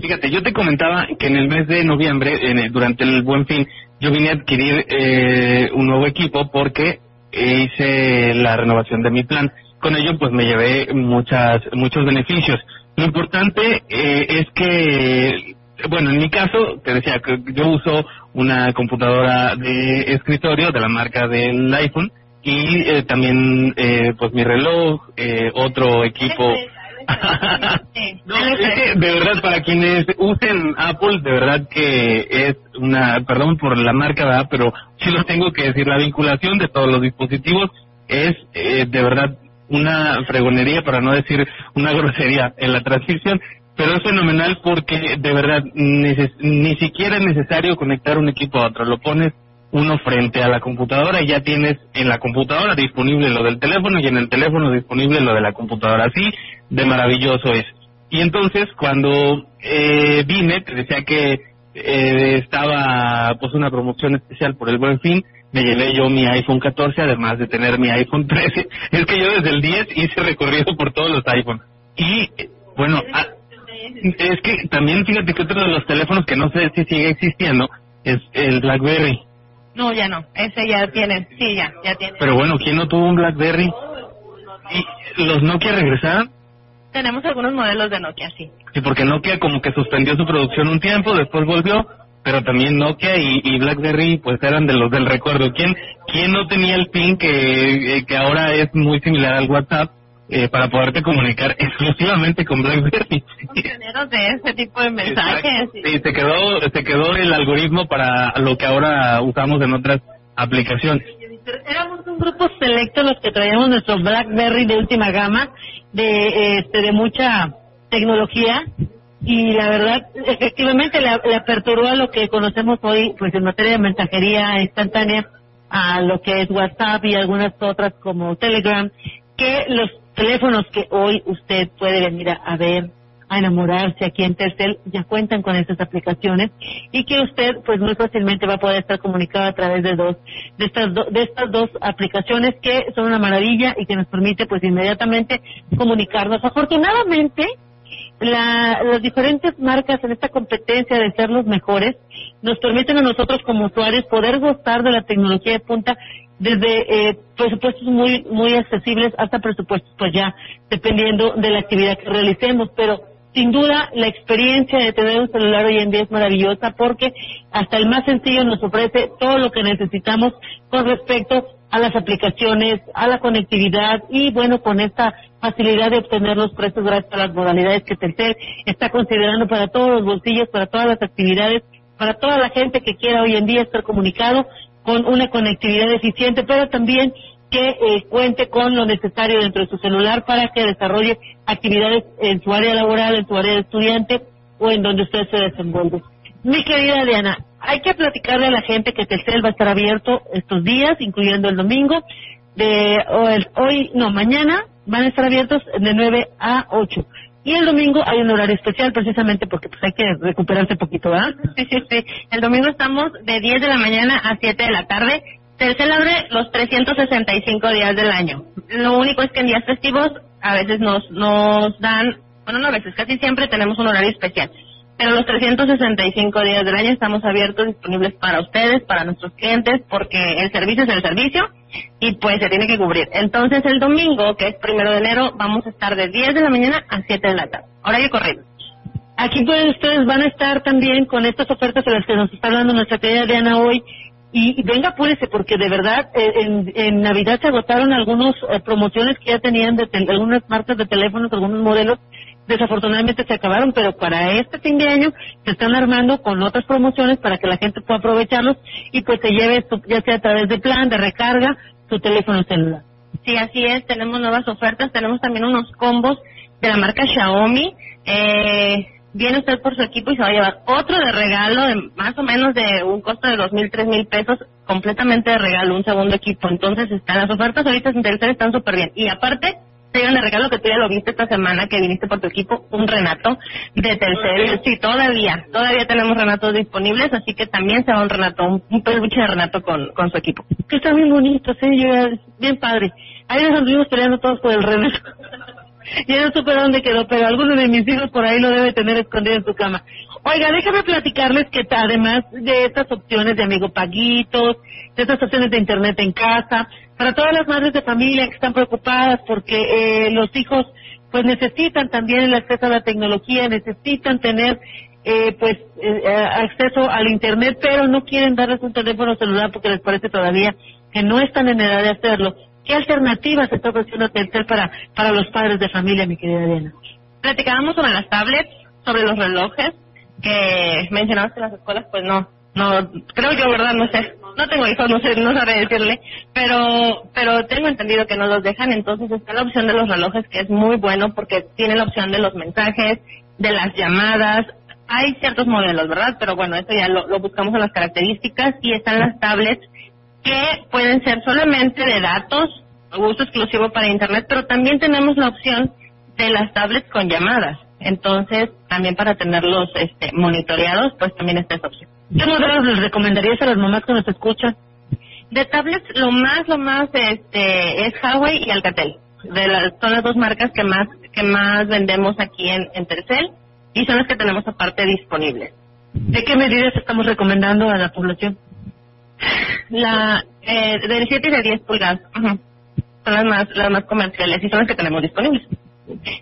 Fíjate, yo te comentaba que en el mes de noviembre, durante el Buen Fin, yo vine a adquirir eh, un nuevo equipo porque hice la renovación de mi plan. Con ello, pues me llevé muchas, muchos beneficios. Lo importante eh, es que, bueno, en mi caso, te decía que yo uso una computadora de escritorio de la marca del iPhone y eh, también, eh, pues mi reloj, otro equipo [LAUGHS] de verdad, para quienes usen Apple, de verdad que es una, perdón por la marca, ¿verdad? pero sí lo tengo que decir, la vinculación de todos los dispositivos es eh, de verdad una fregonería, para no decir una [LAUGHS] grosería en la transmisión, pero es fenomenal porque de verdad ni siquiera es necesario conectar un equipo a otro, lo pones uno frente a la computadora y ya tienes en la computadora disponible lo del teléfono y en el teléfono disponible lo de la computadora. Así de maravilloso es. Y entonces cuando eh, vine, te decía que eh, estaba pues una promoción especial por el buen fin, me llevé yo mi iPhone 14, además de tener mi iPhone 13. [LAUGHS] Es que yo desde el 10 hice recorrido por todos los iPhones. Y bueno, ah, es que también fíjate que otro de los teléfonos que no sé si sigue existiendo es el BlackBerry. No, ya no. Ese ya tiene. Sí, ya, ya tiene. Pero bueno, ¿quién no tuvo un BlackBerry? ¿Y los Nokia regresaron? Tenemos algunos modelos de Nokia, sí. Sí, porque Nokia como que suspendió su producción un tiempo, después volvió, pero también Nokia y, BlackBerry pues eran de los del recuerdo. ¿Quién, quién no tenía el PIN que, eh, que ahora es muy similar al WhatsApp? Eh, para poderte comunicar exclusivamente con BlackBerry. de ese tipo de mensajes. Sí, se quedó, se quedó el algoritmo para lo que ahora usamos en otras aplicaciones. Éramos un grupo selecto los que traíamos nuestro BlackBerry de última gama, de, este, de mucha tecnología, y la verdad, efectivamente, le, le perturbó a lo que conocemos hoy, pues en materia de mensajería instantánea, a lo que es WhatsApp y algunas otras como Telegram, que los teléfonos que hoy usted puede venir a, ver, a enamorarse aquí en Telcel, ya cuentan con estas aplicaciones y que usted pues muy fácilmente va a poder estar comunicado a través de dos de estas de estas dos aplicaciones que son una maravilla y que nos permite pues inmediatamente comunicarnos. Afortunadamente la, las diferentes marcas en esta competencia de ser los mejores nos permiten a nosotros como usuarios poder gustar de la tecnología de punta desde eh, presupuestos muy muy accesibles hasta presupuestos pues ya dependiendo de la actividad que realicemos. Pero sin duda la experiencia de tener un celular hoy en día es maravillosa porque hasta el más sencillo nos ofrece todo lo que necesitamos con respecto a las aplicaciones, a la conectividad y bueno, con esta facilidad de obtener los precios gracias a las modalidades que Telcel está considerando para todos los bolsillos, para todas las actividades, para toda la gente que quiera hoy en día estar comunicado con una conectividad eficiente, pero también que eh, cuente con lo necesario dentro de su celular para que desarrolle actividades en su área laboral, en su área de estudiante o en donde usted se desenvuelve. Mi querida Diana, hay que platicarle a la gente que Telcel va a estar abierto estos días, incluyendo el domingo, de hoy, no, mañana van a estar abiertos de 9 a 8. Y el domingo hay un horario especial precisamente porque pues hay que recuperarse poquito, ¿verdad? [LAUGHS] Sí, sí, sí. El domingo estamos de 10 de la mañana a 7 de la tarde. Se celebra los 365 días del año. Lo único es que en días festivos a veces nos, nos dan, bueno, no a veces, casi siempre tenemos un horario especial. Pero los 365 días del año estamos abiertos, disponibles para ustedes, para nuestros clientes, porque el servicio es el servicio y pues se tiene que cubrir. Entonces el domingo, que es primero de enero, vamos a estar de 10 de la mañana a 7 de la tarde. Horario corrido. Aquí pues ustedes van a estar también con estas ofertas de las que nos está hablando nuestra querida Diana hoy. Y, venga, apúrese, porque de verdad eh, en, en, Navidad se agotaron algunas eh, promociones que ya tenían de algunas marcas de teléfonos, algunos modelos, desafortunadamente se acabaron, pero para este fin de año se están armando con otras promociones para que la gente pueda aprovecharlos y pues se lleve, ya sea a través de plan, de recarga, su teléfono celular. Sí, así es, tenemos nuevas ofertas, tenemos también unos combos de la marca Xiaomi. Eh, viene usted por su equipo y se va a llevar otro de regalo de más o menos de un costo de dos mil, tres mil pesos, completamente de regalo, un segundo equipo. Entonces, están las ofertas ahorita en Telcel están súper bien. Y aparte, te de regalo que tú ya lo viste esta semana que viniste por tu equipo, un Renato de Telcel. Sí, todavía, todavía tenemos Renatos disponibles, así que también se va un Renato, un, peluche de Renato con, con su equipo. Que está bien bonito, sí, bien padre. Ahí nos anduvimos peleando todos por el Renato. [LAUGHS] ya no supe dónde quedó, pero alguno de mis hijos por ahí lo debe tener escondido en su cama. Oiga, déjame platicarles que además de estas opciones de amigo paguitos, de estas opciones de internet en casa, para todas las madres de familia que están preocupadas porque eh, los hijos pues necesitan también el acceso a la tecnología, necesitan tener eh, pues eh, acceso al internet, pero no quieren darles un teléfono celular porque les parece todavía que no están en edad de hacerlo. ¿Qué alternativas está ofreciendo Telcel para, para los padres de familia, mi querida Elena? Platicábamos sobre las tablets, sobre los relojes, que mencionabas que las escuelas pues no, no, creo yo, ¿verdad? No sé. No tengo hijos, no sé, no sabré decirle. Pero, pero tengo entendido que no los dejan. Entonces está la opción de los relojes, que es muy bueno porque tiene la opción de los mensajes, de las llamadas. Hay ciertos modelos, ¿verdad? Pero bueno, eso ya lo, lo buscamos en las características. Y están las tablets que pueden ser solamente de datos, uso exclusivo para Internet, pero también tenemos la opción de las tablets con llamadas. Entonces, también para tenerlos este, monitoreados, pues también está esa opción. ¿Qué modelos les recomendarías a las mamás que nos escuchan? De tablets, lo más, lo más este, es Huawei y Alcatel. De las, son las dos marcas que más, que más vendemos aquí en, en Tercel y son las que tenemos aparte disponibles. ¿De qué medidas estamos recomendando a la población? La eh, de 7 y de 10 pulgadas. Son las más, las más comerciales y son las que tenemos disponibles.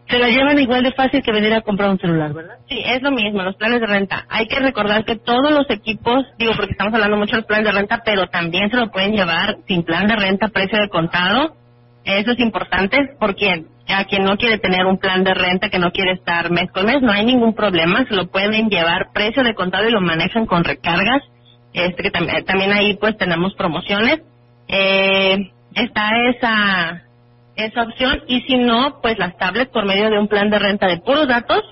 Se la llevan igual de fácil que venir a comprar un celular, ¿verdad? Sí, es lo mismo, los planes de renta. Hay que recordar que todos los equipos, digo porque estamos hablando mucho de los planes de renta, pero también se lo pueden llevar sin plan de renta, precio de contado. Eso es importante porque a quien no quiere tener un plan de renta, que no quiere estar mes con mes, no hay ningún problema, se lo pueden llevar precio de contado y lo manejan con recargas. Este que también ahí pues tenemos promociones. Eh, está esa esa opción y si no, pues las tablets por medio de un plan de renta de puros datos,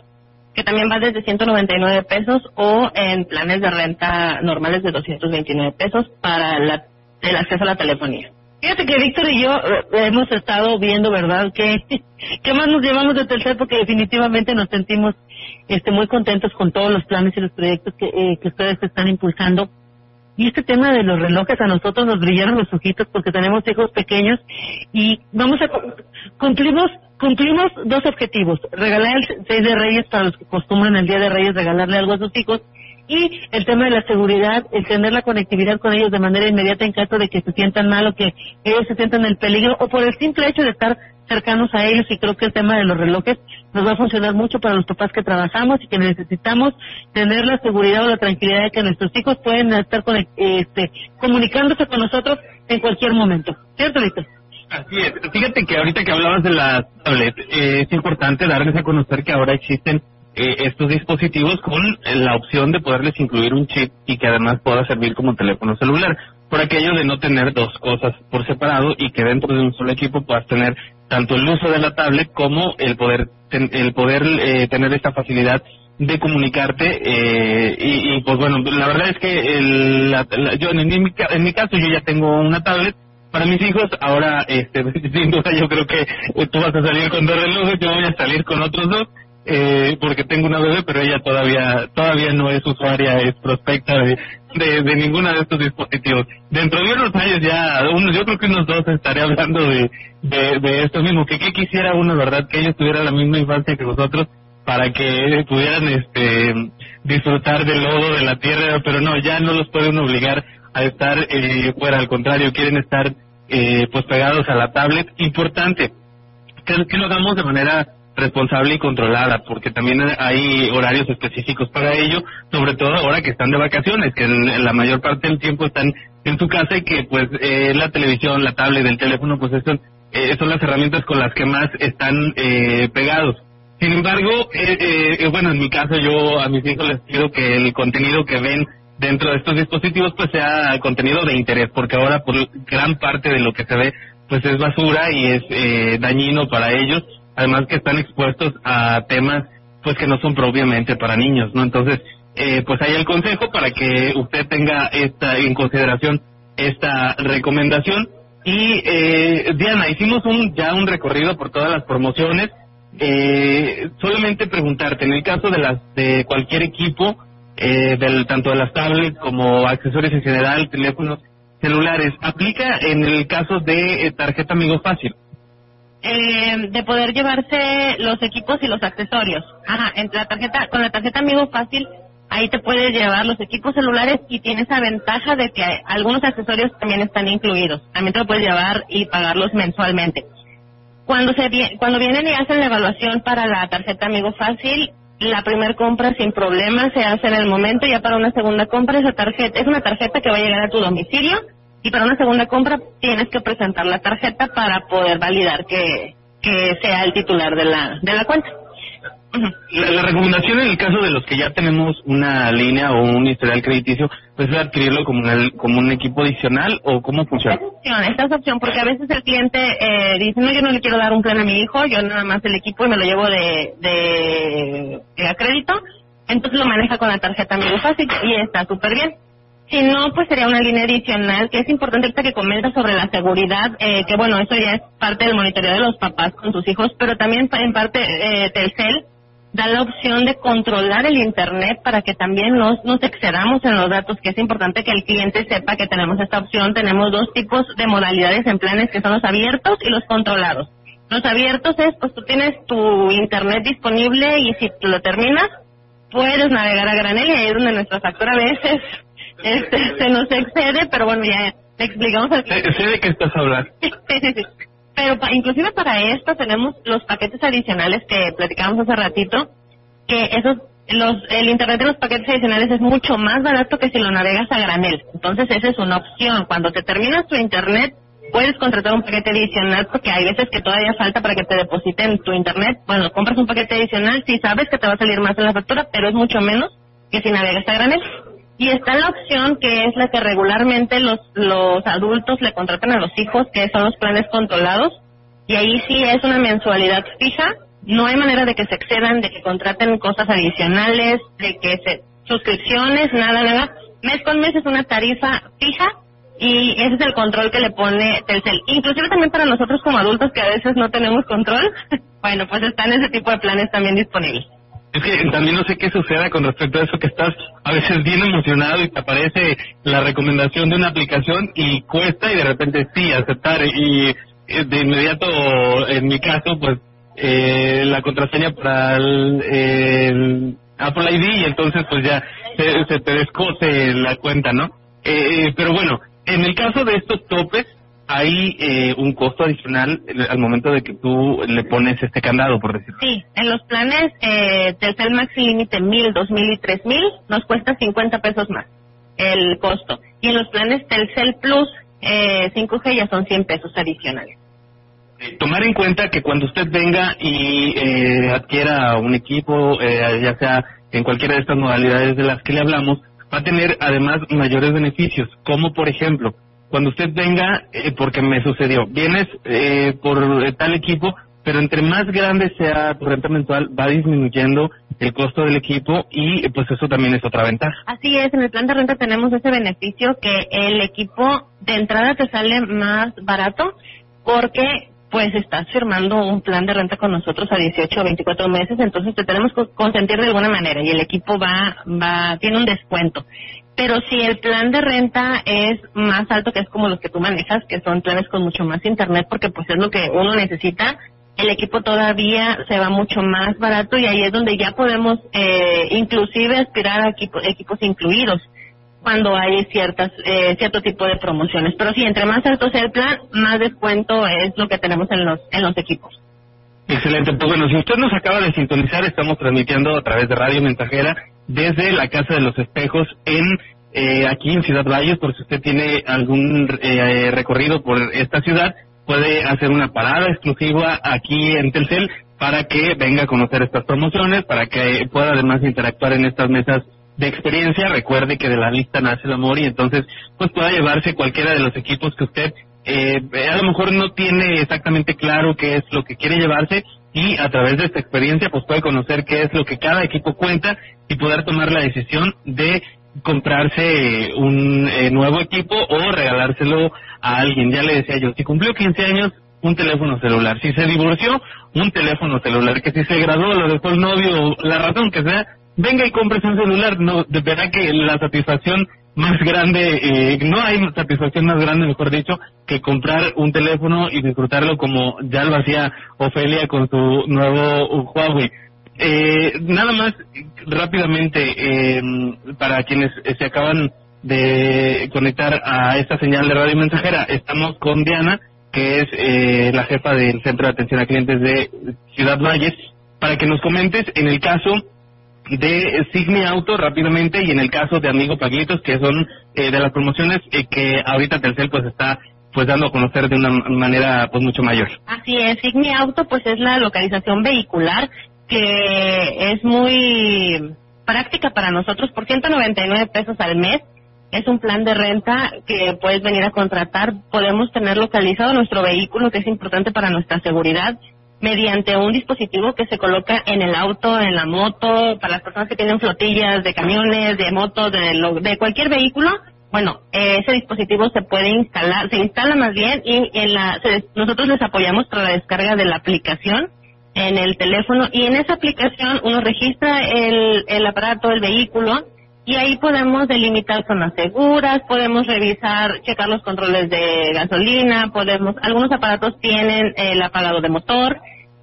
que también va desde 199 pesos o en planes de renta normales de 229 pesos para el acceso a la telefonía. Fíjate que Víctor y yo eh, hemos estado viendo, ¿verdad? Que, [LAUGHS] ¿Qué más nos llevamos de tercer? Porque definitivamente nos sentimos este, muy contentos con todos los planes y los proyectos que, eh, que ustedes están impulsando. Y este tema de los relojes a nosotros nos brillaron los ojitos porque tenemos hijos pequeños y vamos a cumplimos cumplimos dos objetivos, regalar el 6 de Reyes para los que acostumbran el Día de Reyes regalarle algo a sus hijos y el tema de la seguridad, el tener la conectividad con ellos de manera inmediata en caso de que se sientan mal o que ellos se sientan en peligro o por el simple hecho de estar cercanos a ellos y creo que el tema de los relojes nos va a funcionar mucho para los papás que trabajamos y que necesitamos tener la seguridad o la tranquilidad de que nuestros hijos pueden estar este, comunicándose con nosotros en cualquier momento. ¿Cierto, Víctor? Así es. Fíjate que ahorita que hablabas de la tablet, eh, es importante darles a conocer que ahora existen eh, estos dispositivos con la opción de poderles incluir un chip y que además pueda servir como teléfono celular. Por aquello de no tener dos cosas por separado y que dentro de un solo equipo puedas tener tanto el uso de la tablet como el poder el poder eh, tener esta facilidad de comunicarte eh, y, pues bueno la verdad es que el, yo en mi, en mi caso yo ya tengo una tablet para mis hijos. Ahora este [LAUGHS] sin duda yo creo que tú vas a salir con dos relojes yo voy a salir con otros dos eh, porque tengo una bebé, pero ella todavía todavía no es usuaria, es prospecta de, ninguno de estos dispositivos. Dentro de unos años ya, unos, yo creo que unos dos estaré hablando de, de, esto mismo, que qué quisiera uno, ¿verdad? Que ellos tuvieran la misma infancia que nosotros para que pudieran este disfrutar del lodo, de la tierra, pero no, ya no los pueden obligar a estar eh, fuera, al contrario, quieren estar eh, pues pegados a la tablet. Importante, que, que lo hagamos de manera responsable y controlada, porque también hay horarios específicos para ello, sobre todo ahora que están de vacaciones, que en, la mayor parte del tiempo están en su casa y que pues eh, la televisión, la tablet, el teléfono, pues son, eh, son las herramientas con las que más están eh, pegados. Sin embargo, bueno, en mi caso yo a mis hijos les pido que el contenido que ven dentro de estos dispositivos pues sea contenido de interés, porque ahora por gran parte de lo que se ve pues es basura y es dañino para ellos además que están expuestos a temas pues que no son propiamente para niños, ¿no? Entonces, eh, pues hay el consejo para que usted tenga esta en consideración esta recomendación. Y eh, Diana, hicimos un ya un recorrido por todas las promociones. Eh, solamente preguntarte, en el caso de las de cualquier equipo, eh, del tanto de las tablets como accesorios en general, teléfonos celulares, aplica en el caso de eh, tarjeta Amigo Fácil eh, de poder llevarse los equipos y los accesorios. Ajá, entre la tarjeta, con la tarjeta Amigo Fácil, ahí te puedes llevar los equipos celulares y tienes la ventaja de que algunos accesorios también están incluidos. También te lo puedes llevar y pagarlos mensualmente. Cuando se cuando vienen y hacen la evaluación para la tarjeta Amigo Fácil, la primera compra sin problema se hace en el momento, ya para una segunda compra esa tarjeta es una tarjeta que va a llegar a tu domicilio y para una segunda compra tienes que presentar la tarjeta para poder validar que, que sea el titular de la, de la cuenta. La, recomendación en el caso de los que ya tenemos una línea o un historial crediticio, pues es adquirirlo como un, como un equipo adicional o cómo funciona. Esta opción, esta es opción, porque a veces el cliente eh, dice, no, yo no le quiero dar un plan a mi hijo, yo nada más el equipo y me lo llevo de, de, de crédito, entonces lo maneja con la tarjeta muy Fácil y está súper bien. Si no, pues sería una línea adicional, que es importante que comenta sobre la seguridad, eh, que bueno, eso ya es parte del monitoreo de los papás con sus hijos, pero también en parte eh, Telcel da la opción de controlar el Internet para que también nos, nos excedamos en los datos, que es importante que el cliente sepa que tenemos esta opción. Tenemos dos tipos de modalidades en planes, que son los abiertos y los controlados. Los abiertos es, pues tú tienes tu Internet disponible y si lo terminas, puedes navegar a granel y ahí es donde nuestra factura a veces este, se nos excede, pero bueno, ya te explicamos al cliente. Sé de qué estás hablando. [LAUGHS] Pero inclusive para esto tenemos los paquetes adicionales que platicábamos hace ratito, que esos los, el internet de los paquetes adicionales es mucho más barato que si lo navegas a granel. Entonces esa es una opción. Cuando te terminas tu internet, puedes contratar un paquete adicional porque hay veces que todavía falta para que te depositen tu internet. Bueno, compras un paquete adicional, si sabes que te va a salir más en la factura, pero es mucho menos que si navegas a granel. Y está la opción que es la que regularmente los, los adultos le contratan a los hijos, que son los planes controlados. Y ahí sí es una mensualidad fija. No hay manera de que se excedan, de que contraten cosas adicionales, de que se suscripciones, nada, nada. Mes con mes es una tarifa fija y ese es el control que le pone Telcel. Inclusive también para nosotros como adultos que a veces no tenemos control, [LAUGHS] bueno, pues están ese tipo de planes también disponibles. Es que también no sé qué suceda con respecto a eso que estás a veces bien emocionado y te aparece la recomendación de una aplicación y cuesta y de repente sí aceptar y eh, de inmediato en mi caso pues eh, la contraseña para el, Apple ID y entonces pues ya se, te descoce la cuenta, ¿no? Eh, pero bueno, en el caso de estos topes hay eh, un costo adicional al momento de que tú le pones este candado, por decirlo. Sí, en los planes eh, Telcel Maxi Límite 1000, 2000 y 3000 nos cuesta 50 pesos más el costo. Y en los planes Telcel Plus eh, 5G ya son 100 pesos adicionales. Eh, tomar en cuenta que cuando usted venga y eh, adquiera un equipo, eh, ya sea en cualquiera de estas modalidades de las que le hablamos, va a tener además mayores beneficios, como por ejemplo, cuando usted venga, eh, porque me sucedió, vienes eh, por tal equipo, pero entre más grande sea tu renta mensual, va disminuyendo el costo del equipo y pues eso también es otra ventaja. Así es, en el plan de renta tenemos ese beneficio que el equipo de entrada te sale más barato porque pues estás firmando un plan de renta con nosotros a 18 o 24 meses, entonces te tenemos que consentir de alguna manera y el equipo va, va, tiene un descuento. Pero si el plan de renta es más alto, que es como los que tú manejas, que son planes con mucho más internet, porque pues es lo que uno necesita, el equipo todavía se va mucho más barato y ahí es donde ya podemos eh, inclusive aspirar a equipos incluidos cuando hay ciertas eh, cierto tipo de promociones. Pero sí, entre más alto sea el plan, más descuento es lo que tenemos en los en los equipos. Excelente. Pues bueno, si usted nos acaba de sintonizar, estamos transmitiendo a través de Radio Mensajera desde la Casa de los Espejos en eh, aquí en Ciudad Valles, por si usted tiene algún eh, recorrido por esta ciudad, puede hacer una parada exclusiva aquí en Telcel para que venga a conocer estas promociones, para que pueda además interactuar en estas mesas de experiencia. Recuerde que de la lista nace el amor y entonces pues pueda llevarse cualquiera de los equipos que usted eh, a lo mejor no tiene exactamente claro qué es lo que quiere llevarse y a través de esta experiencia pues puede conocer qué es lo que cada equipo cuenta y poder tomar la decisión de comprarse un eh, nuevo equipo o regalárselo a alguien. Ya le decía yo, si cumplió 15 años, un teléfono celular. Si se divorció, un teléfono celular. Que si se graduó, lo dejó el novio, la razón que sea, venga y compres un celular. No, de verdad que la satisfacción más grande, eh, no hay satisfacción más grande, mejor dicho, que comprar un teléfono y disfrutarlo como ya lo hacía Ofelia con su nuevo Huawei. Eh, nada más rápidamente eh, para quienes se acaban de conectar a esta señal de radio mensajera, estamos con Diana, que es eh, la jefa del Centro de Atención a Clientes de Ciudad Valles, para que nos comentes en el caso de Sigmi Auto rápidamente y en el caso de Amigo Paglitos, que son eh, de las promociones eh, que ahorita Telcel pues está pues dando a conocer de una manera pues mucho mayor. Así es, Sigmi Auto pues es la localización vehicular que es muy práctica para nosotros por 199 pesos al mes. Es un plan de renta que puedes venir a contratar. Podemos tener localizado nuestro vehículo, que es importante para nuestra seguridad mediante un dispositivo que se coloca en el auto, en la moto, para las personas que tienen flotillas de camiones, de motos, de, de cualquier vehículo. Bueno, ese dispositivo se puede instalar, se instala más bien y en la, nosotros les apoyamos para la descarga de la aplicación en el teléfono y en esa aplicación uno registra el, el aparato, el vehículo y ahí podemos delimitar zonas seguras, podemos revisar, checar los controles de gasolina, podemos, algunos aparatos tienen el apagado de motor,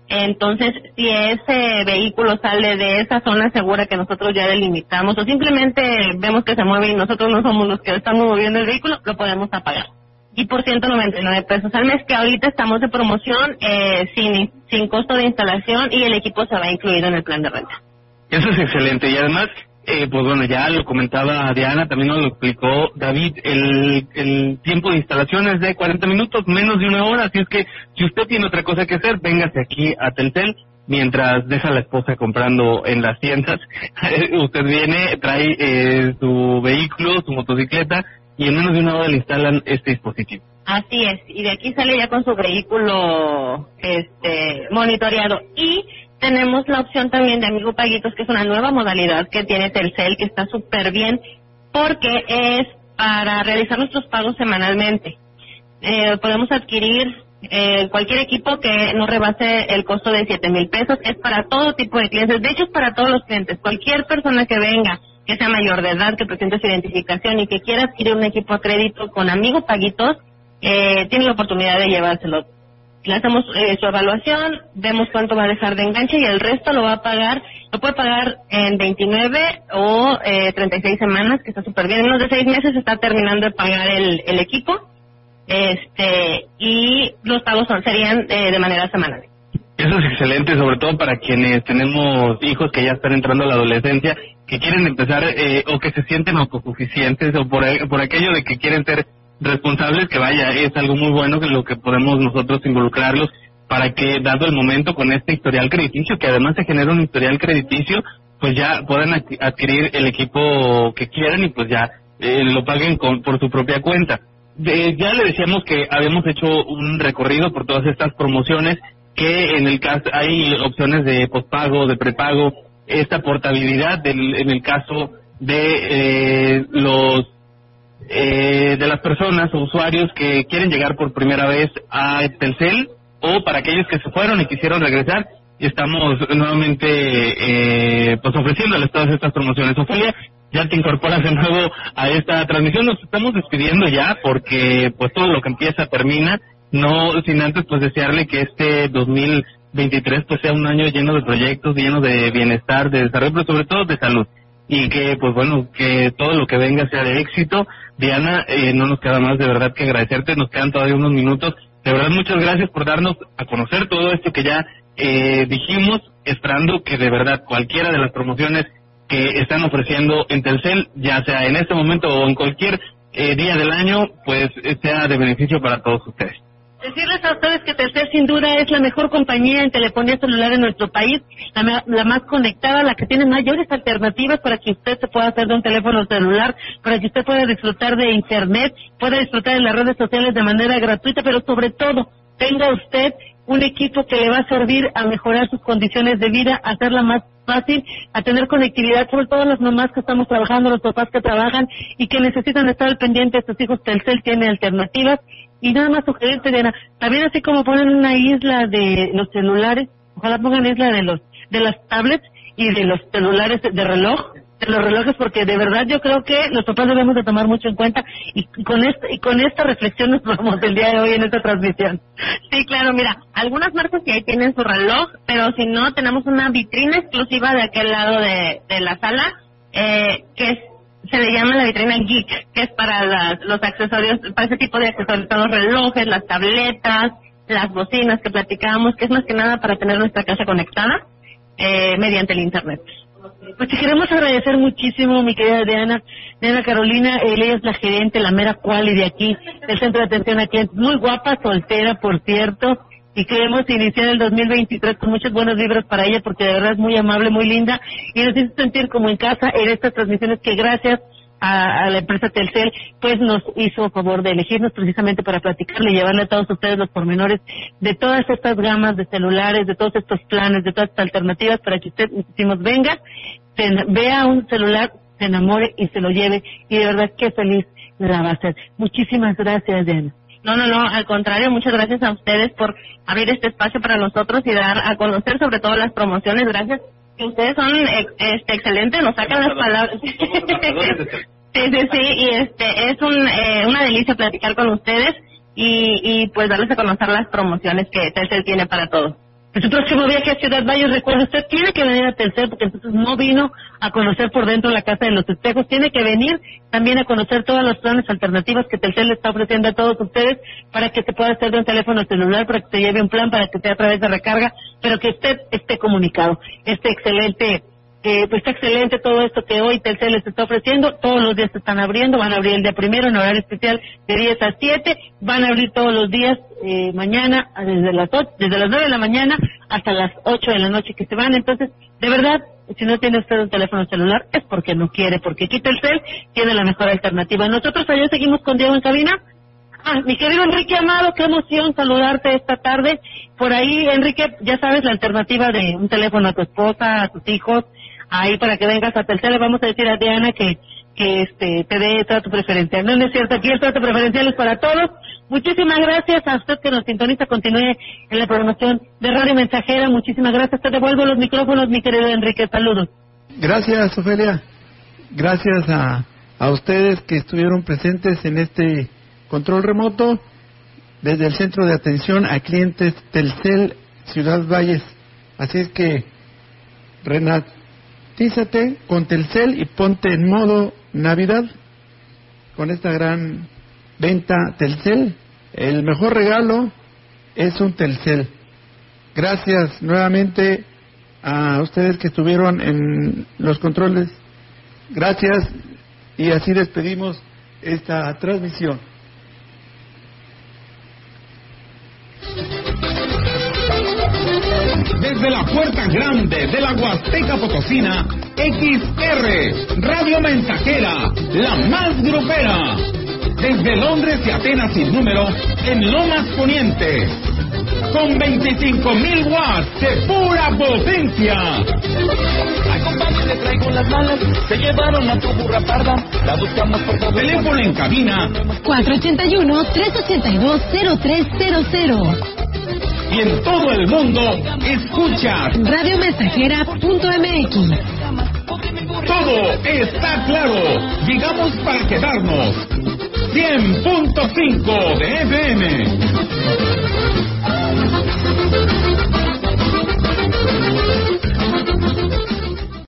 entonces si ese vehículo sale de esa zona segura que nosotros ya delimitamos o simplemente vemos que se mueve y nosotros no somos los que estamos moviendo el vehículo, lo podemos apagar. Y por 199 pesos al mes, que ahorita estamos de promoción eh, sin, sin costo de instalación y el equipo se va incluido en el plan de renta. Eso es excelente y además eh, pues bueno, ya lo comentaba Diana, también nos lo explicó David, el, tiempo de instalación es de 40 minutos, menos de una hora, así es que si usted tiene otra cosa que hacer, véngase aquí a Teltel mientras deja a la esposa comprando en las tiendas. [LAUGHS] usted viene, trae eh, su vehículo, su motocicleta y en menos de una hora le instalan este dispositivo. Así es, y de aquí sale ya con su vehículo este monitoreado y tenemos la opción también de Amigo Paguitos, que es una nueva modalidad que tiene Telcel, que está súper bien, porque es para realizar nuestros pagos semanalmente. Eh, podemos adquirir eh, cualquier equipo que no rebase el costo de siete mil pesos. Es para todo tipo de clientes. De hecho, es para todos los clientes. Cualquier persona que venga, que sea mayor de edad, que presente su identificación y que quiera adquirir un equipo a crédito con Amigo Paguitos, eh, tiene la oportunidad de llevárselo le hacemos eh, su evaluación, vemos cuánto va a dejar de enganche y el resto lo va a pagar, lo puede pagar en 29 o eh, 36 semanas, que está súper bien. En unos de seis meses está terminando de pagar el, el equipo este y los pagos serían eh, de manera semanal. Eso es excelente, sobre todo para quienes tenemos hijos que ya están entrando a la adolescencia, que quieren empezar eh, o que se sienten autosuficientes o por, por aquello de que quieren ser responsables, que vaya, es algo muy bueno que lo que podemos nosotros involucrarlos para que, dado el momento con este historial crediticio, que además se genera un historial crediticio, pues ya puedan adquirir el equipo que quieran y pues ya eh, lo paguen con, por su propia cuenta. ya le decíamos que habíamos hecho un recorrido por todas estas promociones, que en el caso hay opciones de pospago, de prepago, esta portabilidad en el caso de eh, los eh, de las personas o usuarios que quieren llegar por primera vez a Telcel o para aquellos que se fueron y quisieron regresar y estamos nuevamente eh, pues ofreciéndoles todas estas promociones. Ofelia, ya te incorporas de nuevo a esta transmisión. Nos estamos despidiendo ya porque pues todo lo que empieza termina. No sin antes pues desearle que este 2023 pues sea un año lleno de proyectos, lleno de bienestar, de desarrollo, pero sobre todo de salud y que pues bueno que todo lo que venga sea de éxito Diana eh, no nos queda más de verdad que agradecerte nos quedan todavía unos minutos. De verdad muchas gracias por darnos a conocer todo esto que ya eh, dijimos esperando que de verdad cualquiera de las promociones que están ofreciendo en Telcel ya sea en este momento o en cualquier eh, día del año pues sea de beneficio para todos ustedes Decirles a ustedes que Telcel sin duda es la mejor compañía en telefonía celular en nuestro país, la, la, más conectada, la que tiene mayores alternativas para que usted se pueda hacer de un teléfono celular, para que usted pueda disfrutar de Internet, pueda disfrutar de las redes sociales de manera gratuita, pero sobre todo tenga usted un equipo que le va a servir a mejorar sus condiciones de vida, a hacerla más fácil, a tener conectividad, sobre todo las mamás que estamos trabajando, los papás que trabajan y que necesitan estar al pendiente de sus hijos. Telcel tiene alternativas y nada más sugerirte, Diana, también así como ponen una isla de los celulares, ojalá pongan isla de los de las tablets y de los celulares de reloj, de los relojes, porque de verdad yo creo que los papás debemos de tomar mucho en cuenta y con esta, y con esta reflexión nos vamos el día de hoy en esta transmisión. Sí, claro, mira, algunas marcas que ahí tienen su reloj, pero si no, tenemos una vitrina exclusiva de aquel lado de, la sala, eh, que es se le llama la vitrina geek, que es para los accesorios, para ese tipo de accesorios, los relojes, las tabletas, las bocinas que platicábamos, que es más que nada para tener nuestra casa conectada eh, mediante el internet. Pues te queremos agradecer muchísimo, mi querida Diana. Diana Carolina, ella es la gerente, la mera quali de aquí, del Centro de Atención a Clientes. Muy guapa, soltera, por cierto y queremos iniciar el 2023 con muchos buenos libros para ella porque de verdad es muy amable, muy linda y nos hizo sentir como en casa en estas transmisiones que gracias a, la empresa Telcel, pues nos hizo favor de elegirnos precisamente para platicarle y llevarle a todos ustedes los pormenores de todas estas gamas de celulares, de todos estos planes, de todas estas alternativas para que usted, decimos, venga, vea un celular, se enamore y se lo lleve y de verdad qué feliz la va a hacer. Muchísimas gracias, Diana. No, no, no, al contrario, muchas gracias a ustedes por abrir este espacio para nosotros y dar a conocer sobre todo las promociones. Gracias, que ustedes son este, excelentes, nos sacan las palabras. [LAUGHS] sí, sí, sí, y este es un, eh, una delicia platicar con ustedes y, y pues darles a conocer las promociones que Telcel tiene para todos. Su próximo viaje a Ciudad Valles, recuerda, usted tiene que venir a Telcel porque entonces no vino a conocer por dentro la Casa de los Espejos, tiene que venir también a conocer todas las planes alternativas que Telcel le está ofreciendo a todos ustedes para que se pueda hacer de un teléfono celular, para que se lleve un plan, para que sea a través de recarga, pero que usted esté comunicado. Este excelente pues está excelente todo esto que hoy Telcel les está ofreciendo. Todos los días se están abriendo, van a abrir el día primero en horario especial de 10 a 7, van a abrir todos los días eh, mañana desde las desde las 9 de la mañana hasta las 8 de la noche que se van. Entonces, de verdad, si no tiene usted un teléfono celular es porque no quiere, porque aquí Telcel tiene la mejor alternativa. Nosotros allá seguimos con Diego en cabina. Ah, mi querido Enrique Amado, qué emoción saludarte esta tarde. Por ahí, Enrique, ya sabes la alternativa de un teléfono a tu esposa, a tus hijos, ahí para que vengas a Telcel, le vamos a decir a Diana que que este te dé trato preferencial. No, no es cierto, aquí el trato preferencial es para todos. Muchísimas gracias a usted que nos sintoniza, continúe en la programación de Radio Mensajera. Muchísimas gracias. Te devuelvo los micrófonos, mi querido Enrique. Saludos. Gracias, Ofelia. Gracias a, a ustedes que estuvieron presentes en este control remoto desde el Centro de Atención a Clientes Telcel Ciudad Valles. Así es que, Renat, Tízate con Telcel y ponte en modo Navidad con esta gran venta Telcel. El mejor regalo es un Telcel. Gracias nuevamente a ustedes que estuvieron en los controles. Gracias y así despedimos esta transmisión. Desde la puerta grande de la Huasteca Potosina, XR, Radio Mensajera, la más grupera. Desde Londres y Atenas sin número, en Lomas Poniente. Con 25.000 watts de pura potencia. Ay, le traigo las malas. Se llevaron a tu burra parda. La buscamos por todo Teléfono en cabina. 481-382-0300 y en todo el mundo escucha radiomensajera.mx. Todo está claro. Llegamos para quedarnos. 100.5 de FM.